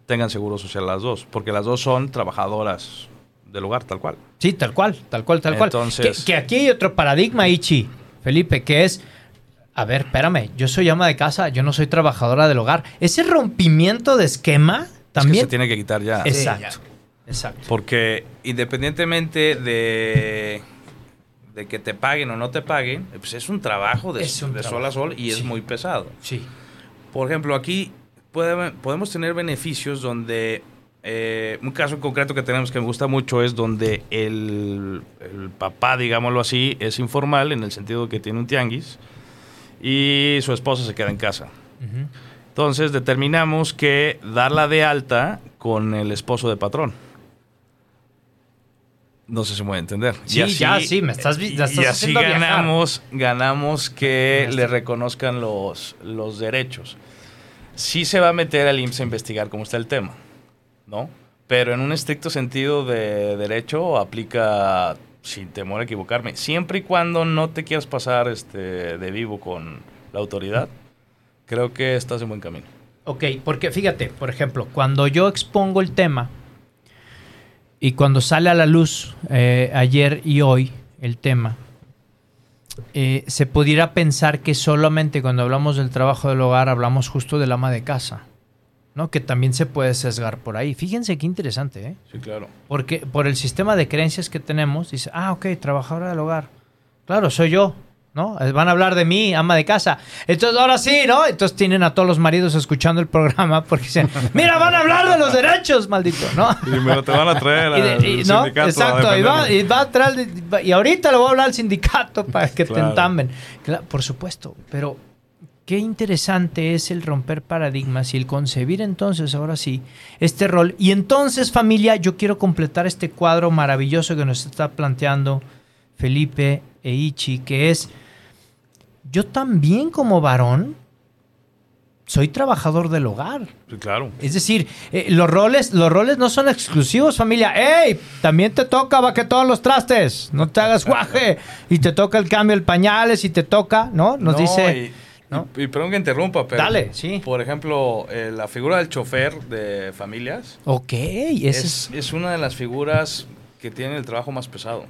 tengan seguro social las dos, porque las dos son trabajadoras del hogar, tal cual. Sí, tal cual, tal cual, tal cual. Entonces- Que, que aquí hay otro paradigma, Ichi, Felipe, que es, a ver, espérame, yo soy ama de casa, yo no soy trabajadora del hogar. Ese rompimiento de esquema Es que también... se tiene que quitar ya. Exacto, exacto. Porque independientemente de, de que te paguen o no te paguen, pues es un trabajo de, Es un de sol a sol y sí. es muy pesado. Sí. Por ejemplo, aquí puede- podemos tener beneficios donde, eh, un caso en concreto que tenemos que me gusta mucho es donde el, el papá, digámoslo así, es informal en el sentido que tiene un tianguis y su esposa se queda en casa. Entonces determinamos que darla de alta con el esposo de patrón. No sé si me voy a entender. Sí, ya, sí, me estás la estás y así viajar. ganamos, ganamos que le reconozcan los, los derechos. Sí se va a meter al IMSS a investigar cómo está el tema, ¿no? Pero en un estricto sentido de derecho aplica sin temor a equivocarme. Siempre y cuando no te quieras pasar este, de vivo con la autoridad, creo que estás en buen camino. Ok, porque fíjate, por ejemplo, cuando yo expongo el tema y cuando sale a la luz eh, ayer y hoy el tema, eh, se pudiera pensar que solamente cuando hablamos del trabajo del hogar hablamos justo del ama de casa, ¿no? Que también se puede sesgar por ahí. Fíjense qué interesante, ¿eh? Sí, claro. Porque por el sistema de creencias que tenemos, dice, ah, ok, trabajadora del hogar. Claro, soy yo, ¿no? Van a hablar de mí, ama de casa. Entonces, ahora sí, ¿no? Entonces tienen a todos los maridos escuchando el programa porque dicen, mira, van a hablar de los derechos, maldito, ¿no? Y me lo te van a traer Y, de- y- ¿no? Exacto, y va, y va a traer y ahorita le voy a hablar al sindicato para que te Claro. entamben. Cla- por supuesto, pero qué interesante es el romper paradigmas y el concebir entonces, ahora sí, este rol. Y entonces, familia, yo quiero completar este cuadro maravilloso que nos está planteando Felipe e Ichi, que es, yo también como varón soy trabajador del hogar. Sí, claro. Es decir, eh, los roles, los roles no son exclusivos, familia. ¡Ey! También te toca va que todos los trastes. No te hagas guaje. Y te toca el cambio de pañales y te toca, ¿no? Nos No, dice. Y, ¿no? y- y perdón que interrumpa, pero. Dale, sí. Por ejemplo, eh, la figura del chofer de familias Ok, ese es, es. una de las figuras que tiene el trabajo más pesado.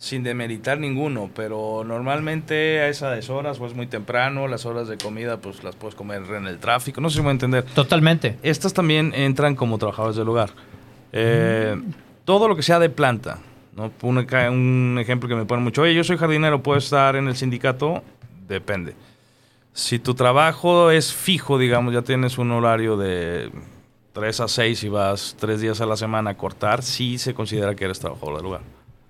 Sin demeritar ninguno, pero normalmente a esas horas o es muy temprano, las horas de comida pues las puedes comer en el tráfico, no sé si me voy a entender. Totalmente. Estas también entran como trabajadores del hogar. Eh, Todo lo que sea de planta. ¿no? Un, un ejemplo que me pone mucho, oye, yo soy jardinero, ¿puedo estar en el sindicato? Depende. Si tu trabajo es fijo, digamos, ya tienes un horario de 3 a 6 y vas 3 días a la semana a cortar, sí se considera que eres trabajador del hogar.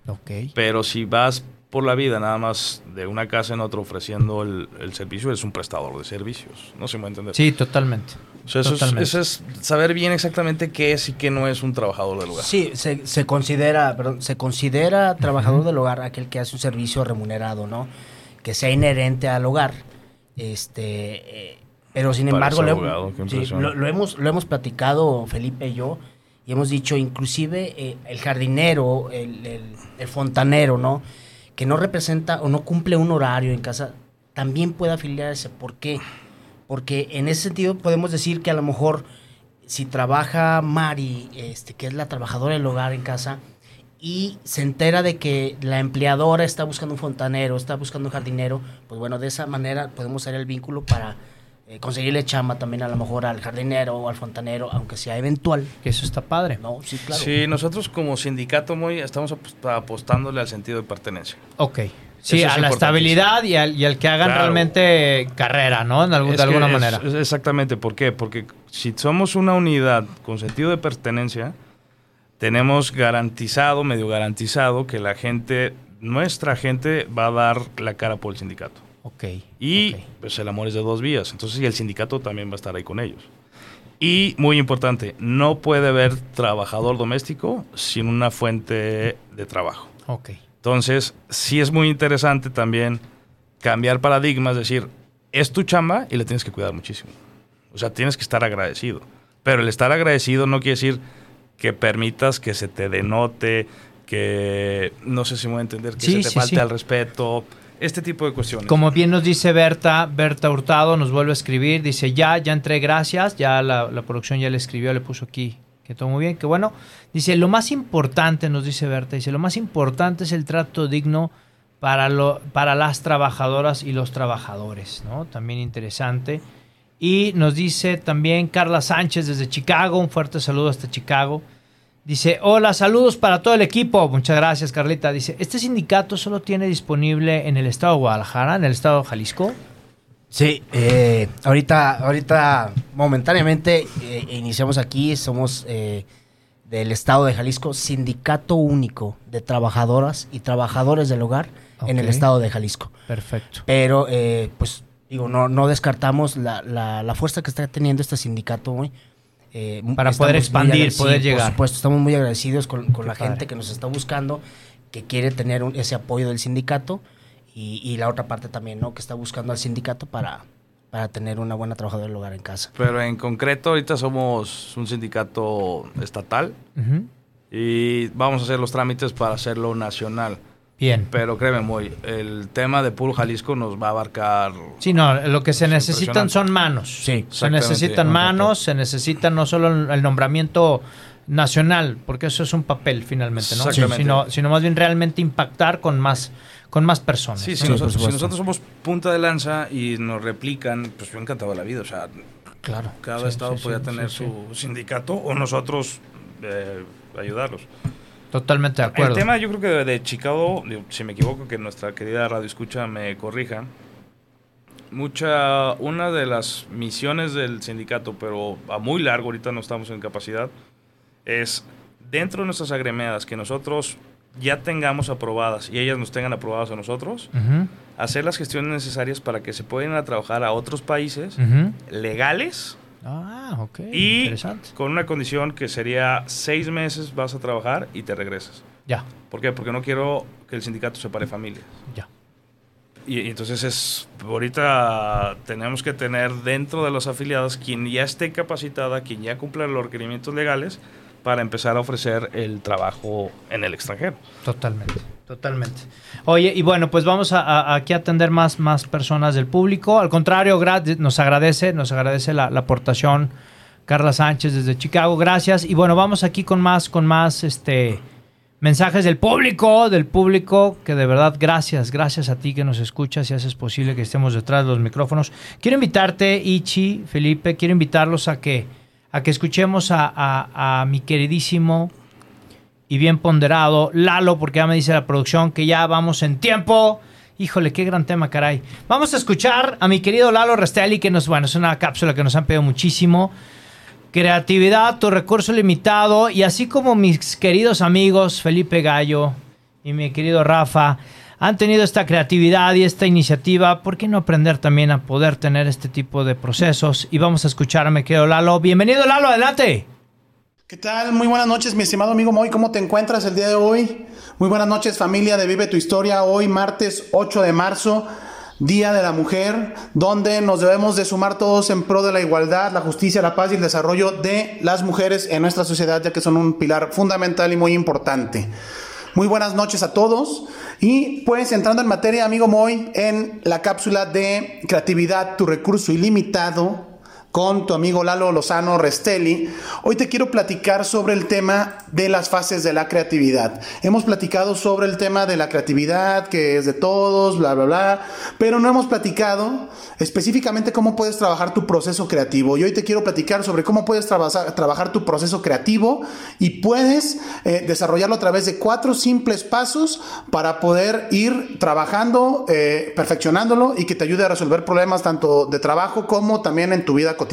Ok. Pero si vas por la vida nada más de una casa en otra ofreciendo el, el servicio, eres un prestador de servicios. No sé si me voy a entender. Sí, totalmente. O sea, eso es, Totalmente. eso es saber bien exactamente qué es y qué no es un trabajador del lugar. Sí, se, se considera, perdón, se considera trabajador del hogar aquel que hace un servicio remunerado, ¿no? Que sea inherente al hogar. Este, eh, pero sin Parece embargo, lo, abogado, qué sí, lo- lo hemos, lo hemos platicado Felipe y yo, y hemos dicho, inclusive eh, el jardinero, el, el- el fontanero, ¿no? Que no representa o no cumple un horario en casa, también puede afiliarse. ¿Por qué? Porque en ese sentido podemos decir que a lo mejor si trabaja Mari, este, que es la trabajadora del hogar en casa, y se entera de que la empleadora está buscando un fontanero, está buscando un jardinero, pues bueno, de esa manera podemos hacer el vínculo para eh, conseguirle chamba también a lo mejor al jardinero o al fontanero, aunque sea eventual. Que eso está padre. No, sí, claro. Sí, nosotros como sindicato muy estamos apost- apostándole al sentido de pertenencia. Ok. Sí, Eso es a la estabilidad y al, y al que hagan Claro. realmente carrera, ¿no? En algún- de alguna es- manera. exactamente, ¿por qué? Porque si somos una unidad con sentido de pertenencia, tenemos garantizado, medio garantizado, que la gente, nuestra gente va a dar la cara por el sindicato. ok. Y pues el amor es de dos vías. Entonces, y el sindicato también va a estar ahí con ellos. Y muy importante, no puede haber trabajador doméstico sin una fuente de trabajo. Ok. Entonces, sí es muy interesante también cambiar paradigmas, decir, es tu chamba y le tienes que cuidar muchísimo. O sea, tienes que estar agradecido. Pero el estar agradecido no quiere decir que permitas que se te denote, que no sé si me voy a entender, que Sí, se te sí, falte sí. al respeto, este tipo de cuestiones. Como bien nos dice Berta, Berta Hurtado nos vuelve a escribir, dice ya, ya entré, gracias, ya la, la producción ya le escribió, le puso aquí, que todo muy bien, que bueno, dice, lo más importante, nos dice Berta, dice, lo más importante es el trato digno para, lo, para las trabajadoras y los trabajadores, ¿no? También interesante. Y nos dice también Carla Sánchez desde Chicago, un fuerte saludo hasta Chicago. Dice, hola, saludos para todo el equipo. Muchas gracias, Carlita. Dice, ¿este sindicato solo tiene disponible en el estado de Guadalajara, en el estado de Jalisco? Sí, eh, ahorita, ahorita momentáneamente eh, iniciamos aquí, somos eh, del estado de Jalisco, sindicato único de trabajadoras y trabajadores del hogar en el estado de Jalisco. Perfecto. Pero, pues, digo, no, no descartamos la, la- la fuerza que está teniendo este sindicato hoy. Eh, Para poder expandir, poder llegar. Por supuesto, estamos muy agradecidos con, con la padre. gente que nos está buscando, que quiere tener un- ese apoyo del sindicato y, y la otra parte también, ¿no? Que está buscando al sindicato para, para tener una buena trabajadora del hogar en casa. Pero en concreto, ahorita somos un sindicato estatal y vamos a hacer los trámites para hacerlo nacional. Bien. Pero créeme, muy, el tema de Puro Jalisco nos va a abarcar. Sí, no, lo que se Es necesitan son manos. Sí, se necesitan manos, se necesita no solo el el nombramiento nacional, porque eso es un papel finalmente, ¿no? Exactamente. Sino, sino más bien realmente impactar con más, con más personas. Sí, ¿no? si, Sí, nosotros, si somos punta de lanza y nos replican, pues yo encantado de la vida. O sea, Claro. cada Sí, estado sí, podía sí, tener sí, su sindicato o nosotros eh, ayudarlos. Totalmente de acuerdo. El tema, yo creo que de, Chicago, si me equivoco, que nuestra querida Radio Escucha me corrija. Mucha, una de las misiones del sindicato, pero a muy largo, ahorita no estamos en capacidad, es dentro de nuestras agremiadas que nosotros ya tengamos aprobadas y ellas nos tengan aprobadas a nosotros, Ujú, hacer las gestiones necesarias para que se puedan ir a trabajar a otros países ujú. legales Ah, ok. y Interesante. con una condición que sería seis meses vas a trabajar y te regresas. Ya, ¿Por qué? Porque no quiero que el sindicato separe familias. ya. Y, y entonces es, ahorita tenemos que tener dentro de los afiliados quien ya esté capacitada, quien ya cumpla los requerimientos legales para empezar a ofrecer el trabajo en el extranjero. Totalmente, totalmente. Oye, y bueno, pues vamos a, aquí a atender más, más personas del público. Al contrario, nos agradece, nos agradece la, la aportación Carla Sánchez desde Chicago. Gracias. Y bueno, vamos aquí con más, con más este mensajes del público, del público, que de verdad gracias, gracias a ti que nos escuchas y haces posible que estemos detrás de los micrófonos. Quiero invitarte, Ichi, Felipe, quiero invitarlos a que, a que escuchemos a, mi queridísimo y bien ponderado Lalo, porque ya me dice la producción que ya vamos en tiempo. Híjole, qué gran tema, caray. Vamos a escuchar a mi querido Lalo Restelli, que nos, bueno, es una cápsula que nos han pedido muchísimo. Creatividad, tu recurso limitado, y así como mis queridos amigos Felipe Gallo y mi querido Rafa han tenido esta creatividad y esta iniciativa, ¿por qué no aprender también a poder tener este tipo de procesos? Y vamos a escuchar a mi Lalo. Bienvenido, Lalo, adelante. ¿Qué tal? Muy buenas noches, mi estimado amigo Moy. ¿Cómo te encuentras el día de hoy? Muy buenas noches, familia de Vive tu Historia. Hoy, martes 8 de marzo, Día de la Mujer, donde nos debemos de sumar todos en pro de la igualdad, la justicia, la paz y el desarrollo de las mujeres en nuestra sociedad, ya que son un pilar fundamental y muy importante. Muy buenas noches a todos. Y pues entrando en materia, amigo Moy, en la cápsula de creatividad, tu recurso ilimitado, con tu amigo Lalo Lozano Restelli. Hoy te quiero platicar sobre el tema de las fases de la creatividad. Hemos platicado sobre el tema de la creatividad, que es de todos, bla, bla, bla, pero no hemos platicado específicamente cómo puedes trabajar tu proceso creativo. Y hoy te quiero platicar sobre cómo puedes traba- trabajar tu proceso creativo y puedes eh, desarrollarlo a través de cuatro simples pasos para poder ir trabajando, eh, perfeccionándolo y que te ayude a resolver problemas tanto de trabajo como también en tu vida cotidiana.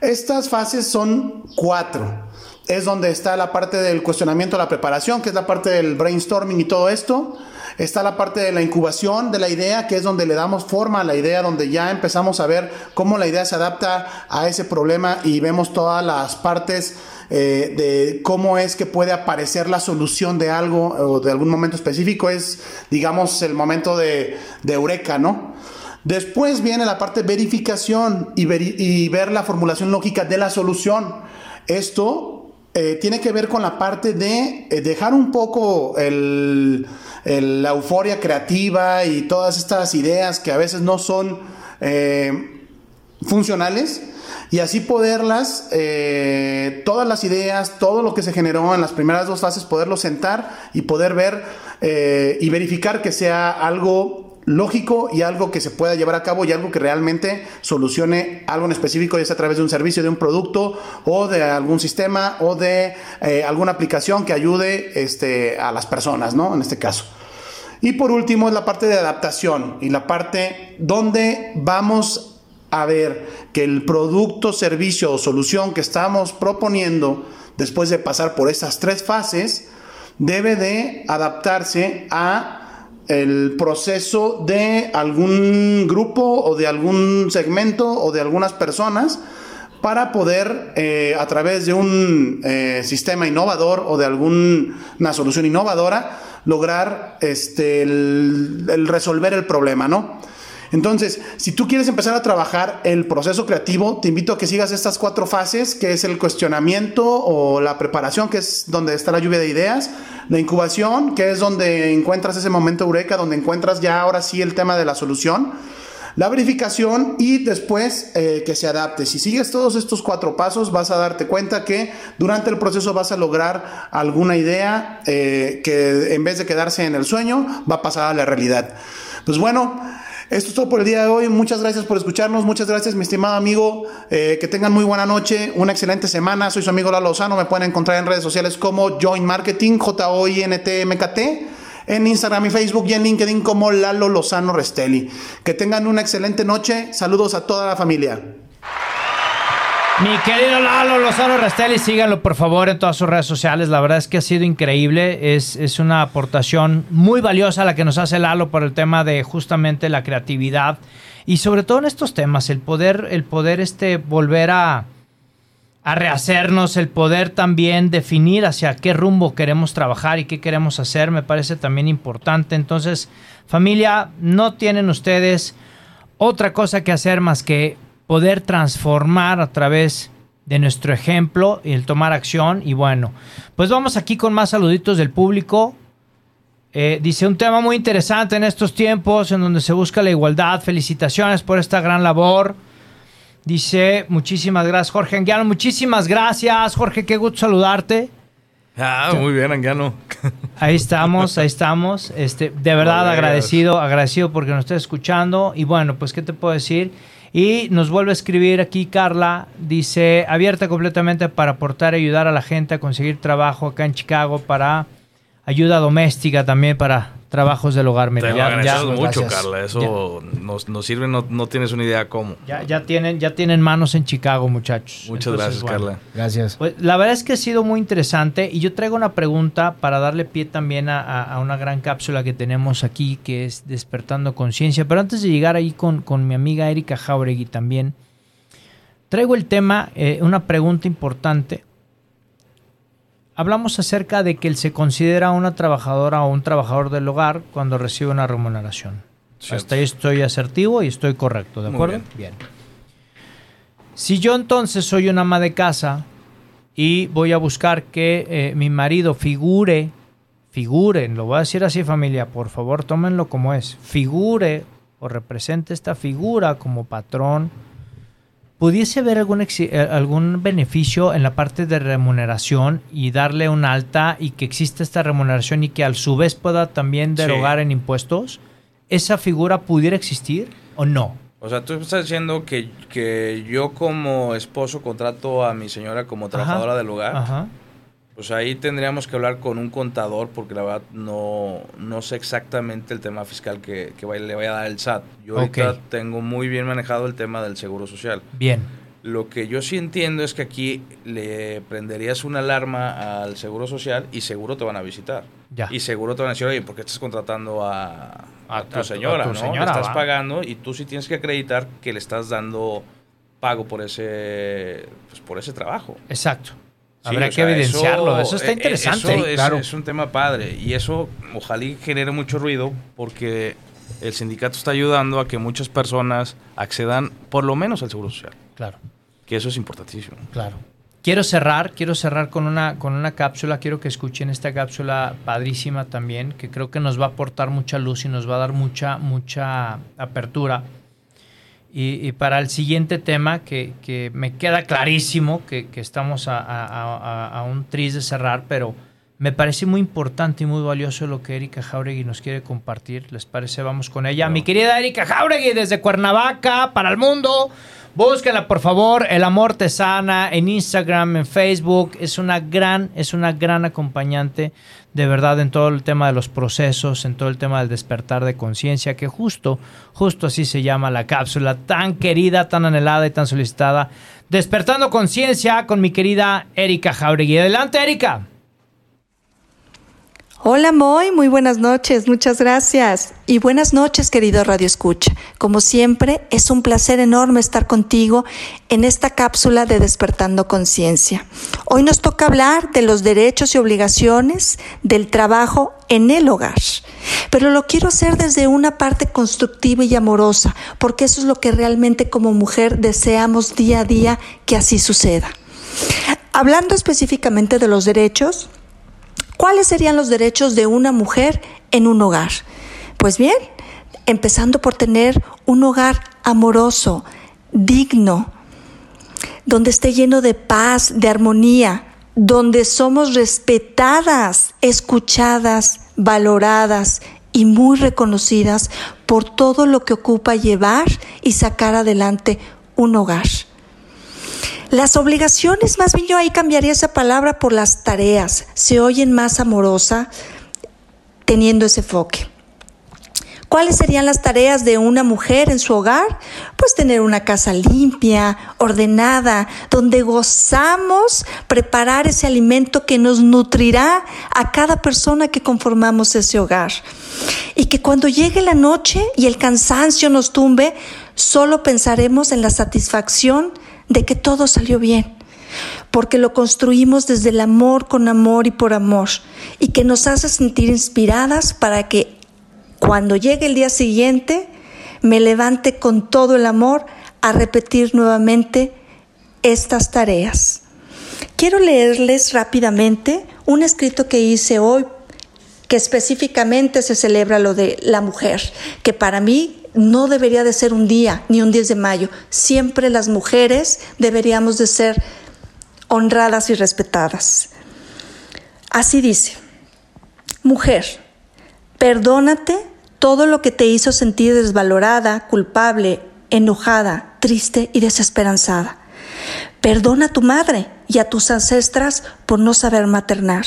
Estas fases son cuatro. Es donde está la parte del cuestionamiento, la preparación, que es la parte del brainstorming y todo esto. Está la parte de la incubación de la idea, que es donde le damos forma a la idea, donde ya empezamos a ver cómo la idea se adapta a ese problema y vemos todas las partes eh, de cómo es que puede aparecer la solución de algo o de algún momento específico. Es, digamos, el momento de, de eureka, ¿no? Después viene la parte verificación y, ver la formulación lógica de la solución. Esto eh, tiene que ver con la parte de eh, dejar un poco la euforia creativa y todas estas ideas que a veces no son eh, funcionales y así poderlas, todas las ideas, todo lo que se generó en las primeras dos fases, poderlo sentar y poder ver y verificar que sea algo lógico y algo que se pueda llevar a cabo y algo que realmente solucione algo en específico, ya sea a través de un servicio, de un producto o de algún sistema o de eh, alguna aplicación que ayude este, a las personas, ¿no? En este caso. Y por último es la parte de adaptación y la parte donde vamos a ver que el producto, servicio o solución que estamos proponiendo después de pasar por esas tres fases debe de adaptarse a el proceso de algún grupo o de algún segmento o de algunas personas para poder eh, a través de un eh, sistema innovador o de alguna solución innovadora lograr este, el, el resolver el problema, ¿no? Entonces, si tú quieres empezar a trabajar el proceso creativo, te invito a que sigas estas cuatro fases, que es el cuestionamiento o la preparación, que es donde está la lluvia de ideas, la incubación, que es donde encuentras ese momento eureka, donde encuentras ya ahora sí el tema de la solución, la verificación y después eh, que se adapte. Si sigues todos estos cuatro pasos, vas a darte cuenta que durante el proceso vas a lograr alguna idea eh, que en vez de quedarse en el sueño, va a pasar a la realidad. Pues bueno, esto es todo por el día de hoy. Muchas gracias por escucharnos. Muchas gracias, mi estimado amigo. Eh, que tengan muy buena noche, una excelente semana. Soy su amigo Lalo Lozano. Me pueden encontrar en redes sociales como Join Marketing, J-O-I-N-T-M-K-T, en Instagram y Facebook y en LinkedIn como Lalo Lozano Restelli. Que tengan una excelente noche. Saludos a toda la familia. Mi querido Lalo Lozano Rastelli, síganlo por favor en todas sus redes sociales. La verdad es que ha sido increíble. Es, es una aportación muy valiosa la que nos hace Lalo por el tema de justamente la creatividad. Y sobre todo en estos temas, el poder, el poder este, volver a, a rehacernos, el poder también definir hacia qué rumbo queremos trabajar y qué queremos hacer, me parece también importante. Entonces, familia, no tienen ustedes otra cosa que hacer más que poder transformar a través de nuestro ejemplo y el tomar acción. Y bueno, pues vamos aquí con más saluditos del público. Eh, dice un tema muy interesante en estos tiempos en donde se busca la igualdad. Felicitaciones por esta gran labor. Dice, muchísimas gracias, Jorge Anguiano. Muchísimas gracias, Jorge. Qué gusto saludarte. Ah, muy bien, Anguiano. Ahí estamos, ahí estamos. Este, de verdad agradecido, agradecido porque nos estés escuchando. Y bueno, pues, ¿qué te puedo decir? Y nos vuelve a escribir aquí Carla. Dice, abierta completamente para aportar y ayudar a la gente a conseguir trabajo acá en Chicago para ayuda doméstica también para trabajos del hogar. Mira, Te lo ya- mucho, gracias. Carla. Eso nos, nos sirve, no, no tienes una idea cómo. ya, ya tienen, ya tienen manos en Chicago, muchachos. Muchas Entonces, gracias, bueno. Carla. Gracias. Pues la verdad es que ha sido muy interesante y yo traigo una pregunta para darle pie también a, a- a una gran cápsula que tenemos aquí que es Despertando Conciencia. Pero antes de llegar ahí con, con mi amiga Erika Jauregui también, traigo el tema, eh, una pregunta importante. Hablamos acerca de que él se considera una trabajadora o un trabajador del hogar cuando recibe una remuneración. Hasta ahí estoy asertivo y estoy correcto, ¿de acuerdo? bien. bien. Si yo entonces soy una ama de casa y voy a buscar que eh, mi marido figure, figuren, lo voy a decir así familia, por favor tómenlo como es, figure o represente esta figura como patrón, ¿pudiese haber algún, eh, algún beneficio en la parte de remuneración y darle un alta y que exista esta remuneración y que a su vez pueda también Sí. derogar en impuestos? ¿Esa figura pudiera existir o no? O sea, tú estás diciendo que, que yo como esposo contrato a mi señora como trabajadora del hogar. Ajá. Pues ahí tendríamos que hablar con un contador porque la verdad no, no sé exactamente el tema fiscal que, que vaya- le vaya a dar el SAT. Yo ahorita tengo muy bien manejado el tema del seguro social. Bien. Lo que yo sí entiendo es que aquí le prenderías una alarma al seguro social y seguro te van a visitar. Ya. Y seguro te van a decir, oye, ¿por qué estás contratando a, a A tu tu- a señora? tu ¿no? señora, le estás va. pagando y tú sí tienes que acreditar que le estás dando pago por ese, pues, por ese trabajo. Exacto. Habrá que sea, evidenciarlo. Eso, está eh, interesante. Eso es, claro. es un tema padre. Y eso ojalá y genere mucho ruido porque el sindicato está ayudando a que muchas personas accedan por lo menos al seguro social. Claro, Que eso es importantísimo. claro. quiero cerrar, quiero cerrar con una, con una cápsula, quiero que escuchen esta cápsula padrísima también, que creo que nos va a aportar mucha luz y nos va a dar mucha, mucha apertura. Y, para el siguiente tema, que, me queda clarísimo que, estamos a, un tris de cerrar, pero me parece muy importante y muy valioso lo que Erika Jauregui nos quiere compartir. ¿Les parece? Vamos con ella. Mi querida Erika Jauregui desde Cuernavaca para el mundo. Búsquenla, por favor. El amor te sana en Instagram, en Facebook. Es una gran, es una gran acompañante, de verdad, en todo el tema de los procesos, en todo el tema del despertar de conciencia, que justo, justo así se llama la cápsula, tan querida, tan anhelada y tan solicitada. Despertando conciencia con mi querida Erika Jauregui. Adelante, Erika. Hola Moy, muy buenas noches, muchas gracias. Y buenas noches, querido Radio Escucha. Como siempre, es un placer enorme estar contigo en esta cápsula de Despertando Conciencia. Hoy nos toca hablar de los derechos y obligaciones del trabajo en el hogar. Pero lo quiero hacer desde una parte constructiva y amorosa, porque eso es lo que realmente como mujer deseamos día a día que así suceda. Hablando específicamente de los derechos, ¿Cuáles serían los derechos de una mujer en un hogar? Pues bien, empezando por tener un hogar amoroso, digno, donde esté lleno de paz, de armonía, donde somos respetadas, escuchadas, valoradas y muy reconocidas por todo lo que ocupa llevar y sacar adelante un hogar. Las obligaciones, más bien yo ahí cambiaría esa palabra por las tareas. Se oyen más amorosa teniendo ese enfoque. ¿Cuáles serían las tareas de una mujer en su hogar? Pues tener una casa limpia, ordenada, donde gozamos preparar ese alimento que nos nutrirá a cada persona que conformamos ese hogar. Y que cuando llegue la noche y el cansancio nos tumbe, solo pensaremos en la satisfacción de que todo salió bien, porque lo construimos desde el amor, con amor y por amor, y que nos hace sentir inspiradas para que cuando llegue el día siguiente me levante con todo el amor a repetir nuevamente estas tareas. Quiero leerles rápidamente un escrito que hice hoy que específicamente se celebra lo de la mujer, que para mí no debería de ser un día ni un 10 de mayo. Siempre las mujeres deberíamos de ser honradas y respetadas. Así dice, mujer, perdónate todo lo que te hizo sentir desvalorada, culpable, enojada, triste y desesperanzada. Perdona a tu madre y a tus ancestras por no saber maternar.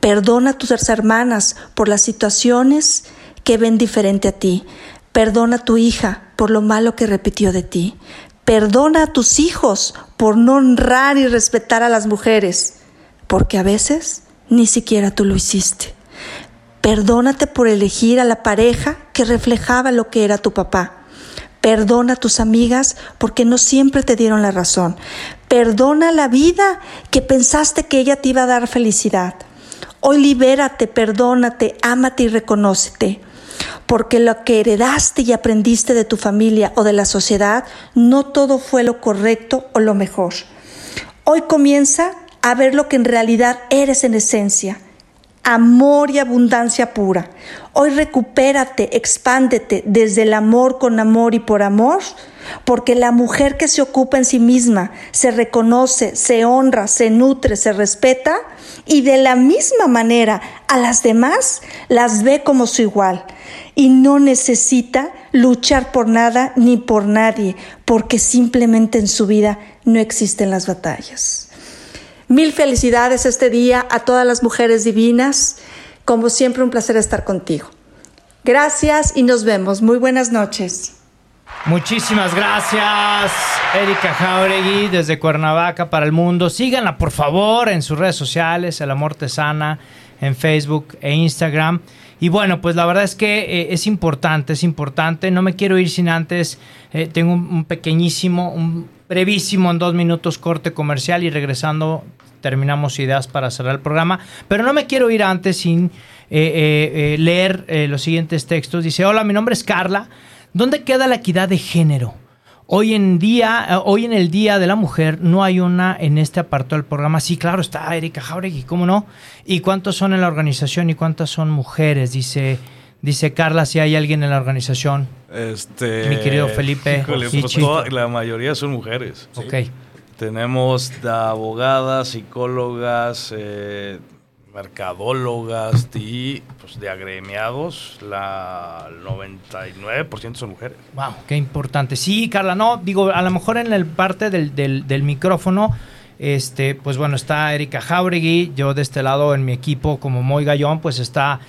Perdona a tus hermanas por las situaciones que ven diferente a ti. Perdona a tu hija por lo malo que repitió de ti. Perdona a tus hijos por no honrar y respetar a las mujeres, porque a veces ni siquiera tú lo hiciste. Perdónate por elegir a la pareja que reflejaba lo que era tu papá. Perdona a tus amigas porque no siempre te dieron la razón. Perdona la vida que pensaste que ella te iba a dar felicidad. Hoy libérate, perdónate, ámate y reconócete porque lo que heredaste y aprendiste de tu familia o de la sociedad, no todo fue lo correcto o lo mejor. Hoy comienza a ver lo que en realidad eres en esencia, amor y abundancia pura. Hoy recupérate, expándete desde el amor con amor y por amor, porque la mujer que se ocupa en sí misma, se reconoce, se honra, se nutre, se respeta y de la misma manera a las demás las ve como su igual y no necesita luchar por nada ni por nadie, porque simplemente en su vida no existen las batallas. Mil felicidades este día a todas las mujeres divinas. Como siempre, un placer estar contigo. Gracias y nos vemos. Muy buenas noches. Muchísimas gracias, Erika Jauregui, desde Cuernavaca para el mundo. Síganla, por favor, en sus redes sociales, El Amor Te Sana, en Facebook e Instagram. Y bueno, pues la verdad es que eh, es importante, es importante. No me quiero ir sin antes. Eh, tengo un, pequeñísimo, un brevísimo en dos minutos corte comercial y regresando terminamos ideas para cerrar el programa. Pero no me quiero ir antes sin eh, leer los siguientes textos. Dice, hola, mi nombre es Carla. ¿Dónde queda la equidad de género? Hoy en día, eh, hoy en el Día de la Mujer, no hay una en este apartado del programa. Sí, claro, está Erika Jauregui, ¿cómo no? ¿Y cuántos son en la organización y cuántas son mujeres? Dice, dice Carla, si hay alguien en la organización. Este, Mi querido Felipe híjole, pues toda- la mayoría son mujeres. Ok. Tenemos abogadas, psicólogas, eh, mercadólogas y pues, de agremiados, la 99% son mujeres. Wow, qué importante. Sí, Carla, no, digo, a lo mejor en la parte del, del- del micrófono, este, pues bueno, está Erika Jauregui, yo de este lado en mi equipo como Moy Gallón, pues está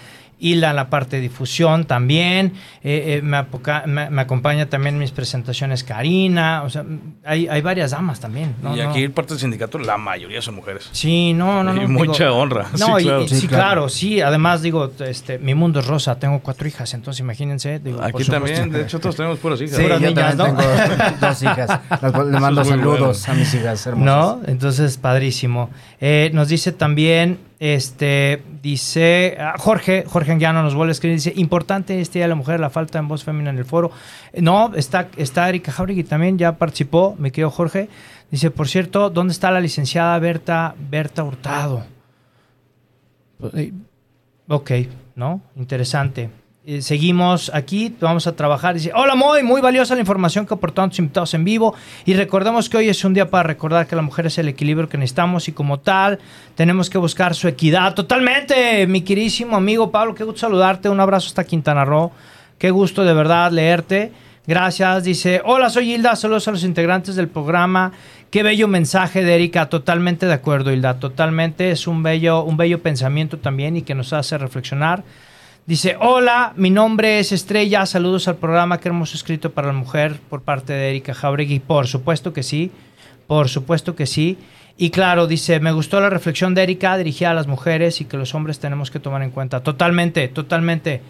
Hilda en la parte de difusión también, eh, eh, me, apoca- me- me acompaña también en mis presentaciones Karina, o sea, hay, hay varias damas también. ¿no? y No. aquí parte del sindicato, la mayoría son mujeres. Sí, no, no, no. Y mucha honra. No, Sí, y- claro. y- sí, Sí, claro. claro. sí. Además, digo, este, mi mundo es rosa, tengo cuatro hijas, entonces imagínense. digo, Aquí supuesto. también, de hecho, todos tenemos puras hijas. Sí, yo niñas, también ¿no? tengo dos hijas. Las cuales le mando saludos bueno. a mis hijas hermosas. ¿No? Entonces, padrísimo. Eh, nos dice también, este, dice ah, Jorge, Jorge Anguiano nos vuelve a escribir, dice, importante este día de la mujer, la falta en voz femenina en el foro. Eh, no, está, está Erika Jauregui también, ya participó, me quedo Jorge. Dice, por cierto, ¿dónde está la licenciada Berta, Berta Hurtado? Eh, Ok, ¿no? Interesante. Eh, seguimos aquí, vamos a trabajar. Dice, hola Moy, muy valiosa la información que aportaron tus invitados en vivo. Y recordemos que hoy es un día para recordar que la mujer es el equilibrio que necesitamos y como tal tenemos que buscar su equidad. Totalmente, mi queridísimo amigo Pablo, qué gusto saludarte. Un abrazo hasta Quintana Roo. Qué gusto de verdad leerte. Gracias. Dice, hola, soy Hilda. Saludos a los integrantes del programa. Qué bello mensaje de Erika. Totalmente de acuerdo, Hilda. Totalmente. Es un bello, un bello pensamiento también y que nos hace reflexionar. Dice, hola, mi nombre es Estrella. Saludos al programa. Qué hermoso escrito para la mujer por parte de Erika Jauregui. Por supuesto que sí. Por supuesto que sí. Y claro, dice, me gustó la reflexión de Erika dirigida a las mujeres y que los hombres tenemos que tomar en cuenta. Totalmente, totalmente.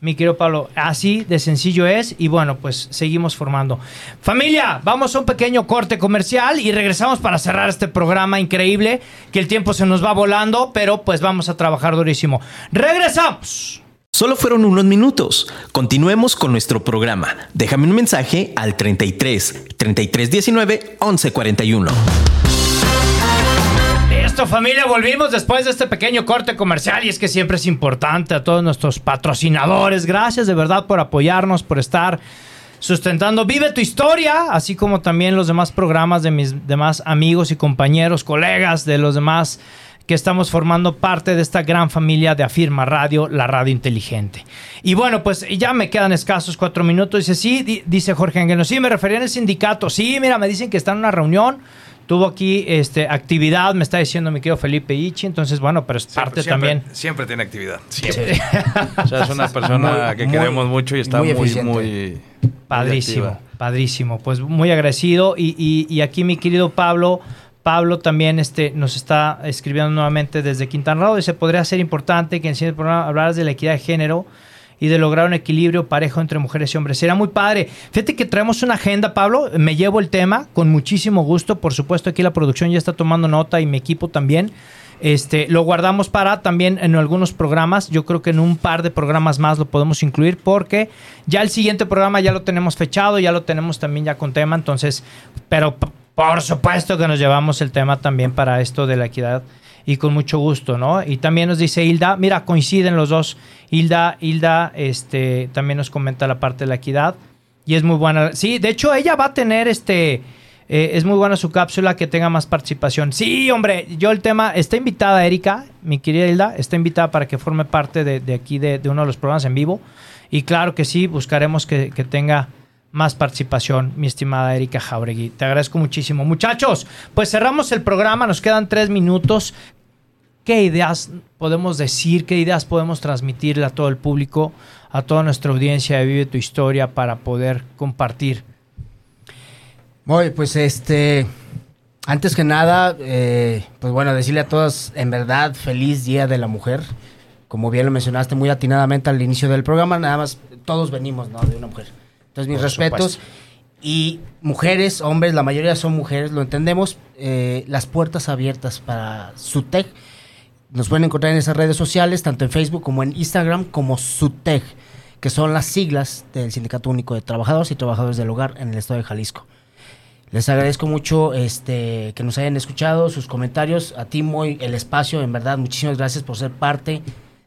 Mi querido Pablo, así de sencillo es y bueno, pues seguimos formando. Familia, vamos a un pequeño corte comercial y regresamos para cerrar este programa increíble, que el tiempo se nos va volando, pero pues vamos a trabajar durísimo. Regresamos. Solo fueron unos minutos. Continuemos con nuestro programa. Déjame un mensaje al 33 33 19 11 41. Listo familia, volvimos después de este pequeño corte comercial y es que siempre es importante a todos nuestros patrocinadores. Gracias de verdad por apoyarnos, por estar sustentando Vive tu historia, así como también los demás programas de mis demás amigos y compañeros, colegas de los demás que estamos formando parte de esta gran familia de Afirma Radio, la radio inteligente. Y bueno, pues ya me quedan escasos cuatro minutos. Dice, sí, di- dice Jorge Angueno, sí, me refería en el sindicato. Sí, mira, me dicen que está en una reunión. Tuvo aquí este, actividad, me está diciendo mi querido Felipe Ichi. Entonces, bueno, pero es parte Siempre- también. Siempre tiene actividad. Siempre. O sea, es una persona Muy- que muy- queremos mucho y está muy muy, muy, Padrísimo, padrísimo. Pues muy agradecido. Y, y- y aquí mi querido Pablo, Pablo también este, nos está escribiendo nuevamente desde Quintana Roo. Dice, podría ser importante que en el programa hablaras de la equidad de género y de lograr un equilibrio parejo entre mujeres y hombres. Será muy padre. Fíjate que traemos una agenda, Pablo. Me llevo el tema con muchísimo gusto. Por supuesto, aquí la producción ya está tomando nota y mi equipo también. Este, lo guardamos para también en algunos programas. Yo creo que en un par de programas más lo podemos incluir porque ya el siguiente programa ya lo tenemos fechado, ya lo tenemos también ya con tema. Entonces, pero por supuesto que nos llevamos el tema también para esto de la equidad y con mucho gusto, ¿no? Y también nos dice Hilda, mira, coinciden los dos. Hilda, Hilda, este, también nos comenta la parte de la equidad y es muy buena. Sí, de hecho ella va a tener este, eh, es muy buena su cápsula que tenga más participación. Sí, hombre, yo el tema, está invitada Erika, mi querida Hilda, está invitada para que forme parte de, aquí de, de uno de los programas en vivo. Y claro que sí, buscaremos que, que tenga más participación, mi estimada Erika Jauregui. Te agradezco muchísimo. Muchachos, pues cerramos el programa, nos quedan tres minutos. ¿Qué ideas podemos decir? ¿Qué ideas podemos transmitirle a todo el público, a toda nuestra audiencia de Vive tu Historia para poder compartir? Muy, pues este, antes que nada, eh, pues bueno, decirle a todos, en verdad, feliz Día de la Mujer. Como bien lo mencionaste muy atinadamente al inicio del programa, nada más todos venimos, ¿no? De una mujer. Entonces, mis Por respetos. supuesto. Y mujeres, hombres, la mayoría son mujeres, lo entendemos. eh, las puertas abiertas para SUTEC. Nos pueden encontrar en esas redes sociales, tanto en Facebook como en Instagram, como SUTEC, que son las siglas del Sindicato Único de Trabajadores y Trabajadores del Hogar en el estado de Jalisco. Les agradezco mucho este, que nos hayan escuchado, sus comentarios. A ti, muy el espacio, en verdad, muchísimas gracias por ser parte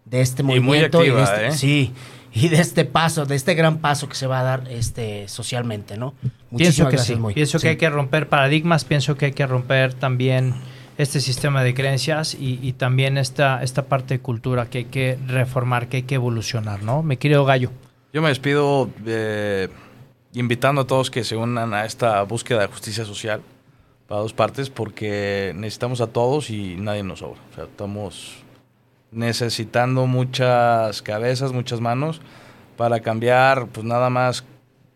de este muy movimiento. activa, de este- ¿eh? Sí, y de este paso, de este gran paso que se va a dar este, socialmente, ¿no? Pienso Muchísimas que gracias, sí. Pienso Sí. que hay que romper paradigmas, pienso que hay que romper también este sistema de creencias y, y también esta, esta parte de cultura que hay que reformar, que hay que evolucionar, ¿no? Mi querido Gallo. Yo me despido eh, invitando a todos que se unan a esta búsqueda de justicia social para dos partes porque necesitamos a todos y nadie nos sobra. O sea, estamos necesitando muchas cabezas, muchas manos para cambiar pues nada más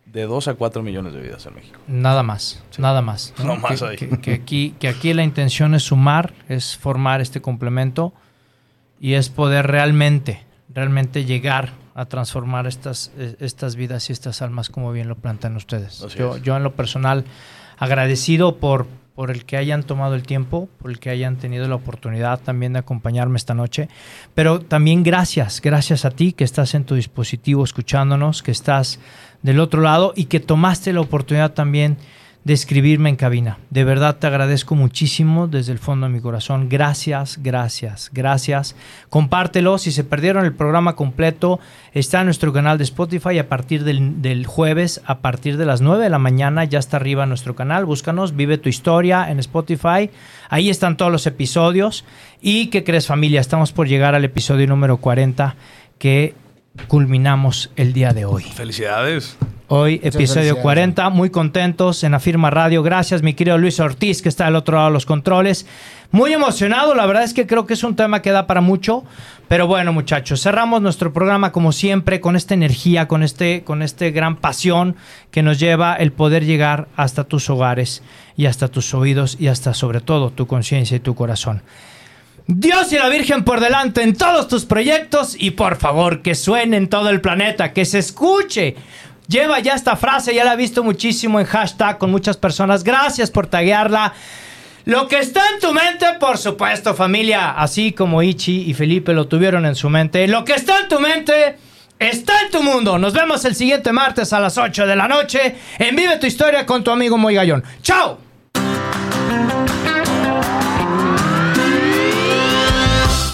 de 2 a 4 millones de vidas en México. Nada más, nada más. No más que, ahí. que- que aquí, que aquí la intención es sumar, es formar este complemento y es poder realmente, realmente llegar a transformar estas, eh, estas vidas y estas almas como bien lo plantean ustedes. Así Yo, es. yo en lo personal agradecido por, por el que hayan tomado el tiempo, por el que hayan tenido la oportunidad también de acompañarme esta noche, pero también gracias, gracias a ti que estás en tu dispositivo escuchándonos, que estás del otro lado y que tomaste la oportunidad también de escribirme en cabina. De verdad te agradezco muchísimo desde el fondo de mi corazón. Gracias, gracias, gracias. Compártelo. Si se perdieron el programa completo, está en nuestro canal de Spotify a partir del, jueves, a partir de las 9 de la mañana. Ya está arriba nuestro canal. Búscanos, Vive tu Historia en Spotify. Ahí están todos los episodios. ¿Y qué crees familia? Estamos por llegar al episodio número 40 que culminamos el día de hoy. Felicidades. Hoy, Muchas episodio felicidades. 40, muy contentos en Afirma Radio. Gracias, mi querido Luis Ortiz, que está del otro lado de los controles. Muy emocionado, la verdad es que creo que es un tema que da para mucho. Pero bueno, muchachos, cerramos nuestro programa como siempre con esta energía, con este, con este gran pasión que nos lleva el poder llegar hasta tus hogares y hasta tus oídos y hasta sobre todo tu conciencia y tu corazón. Dios y la Virgen por delante en todos tus proyectos y por favor que suene en todo el planeta, que se escuche. Lleva ya esta frase, ya la he visto muchísimo en hashtag con muchas personas. Gracias por taguearla. Lo que está en tu mente, por supuesto, familia, así como Ichi y Felipe lo tuvieron en su mente. Lo que está en tu mente está en tu mundo. Nos vemos el siguiente martes a las 8 de la noche en Vive tu Historia con tu amigo Moy Gallón. ¡Chao!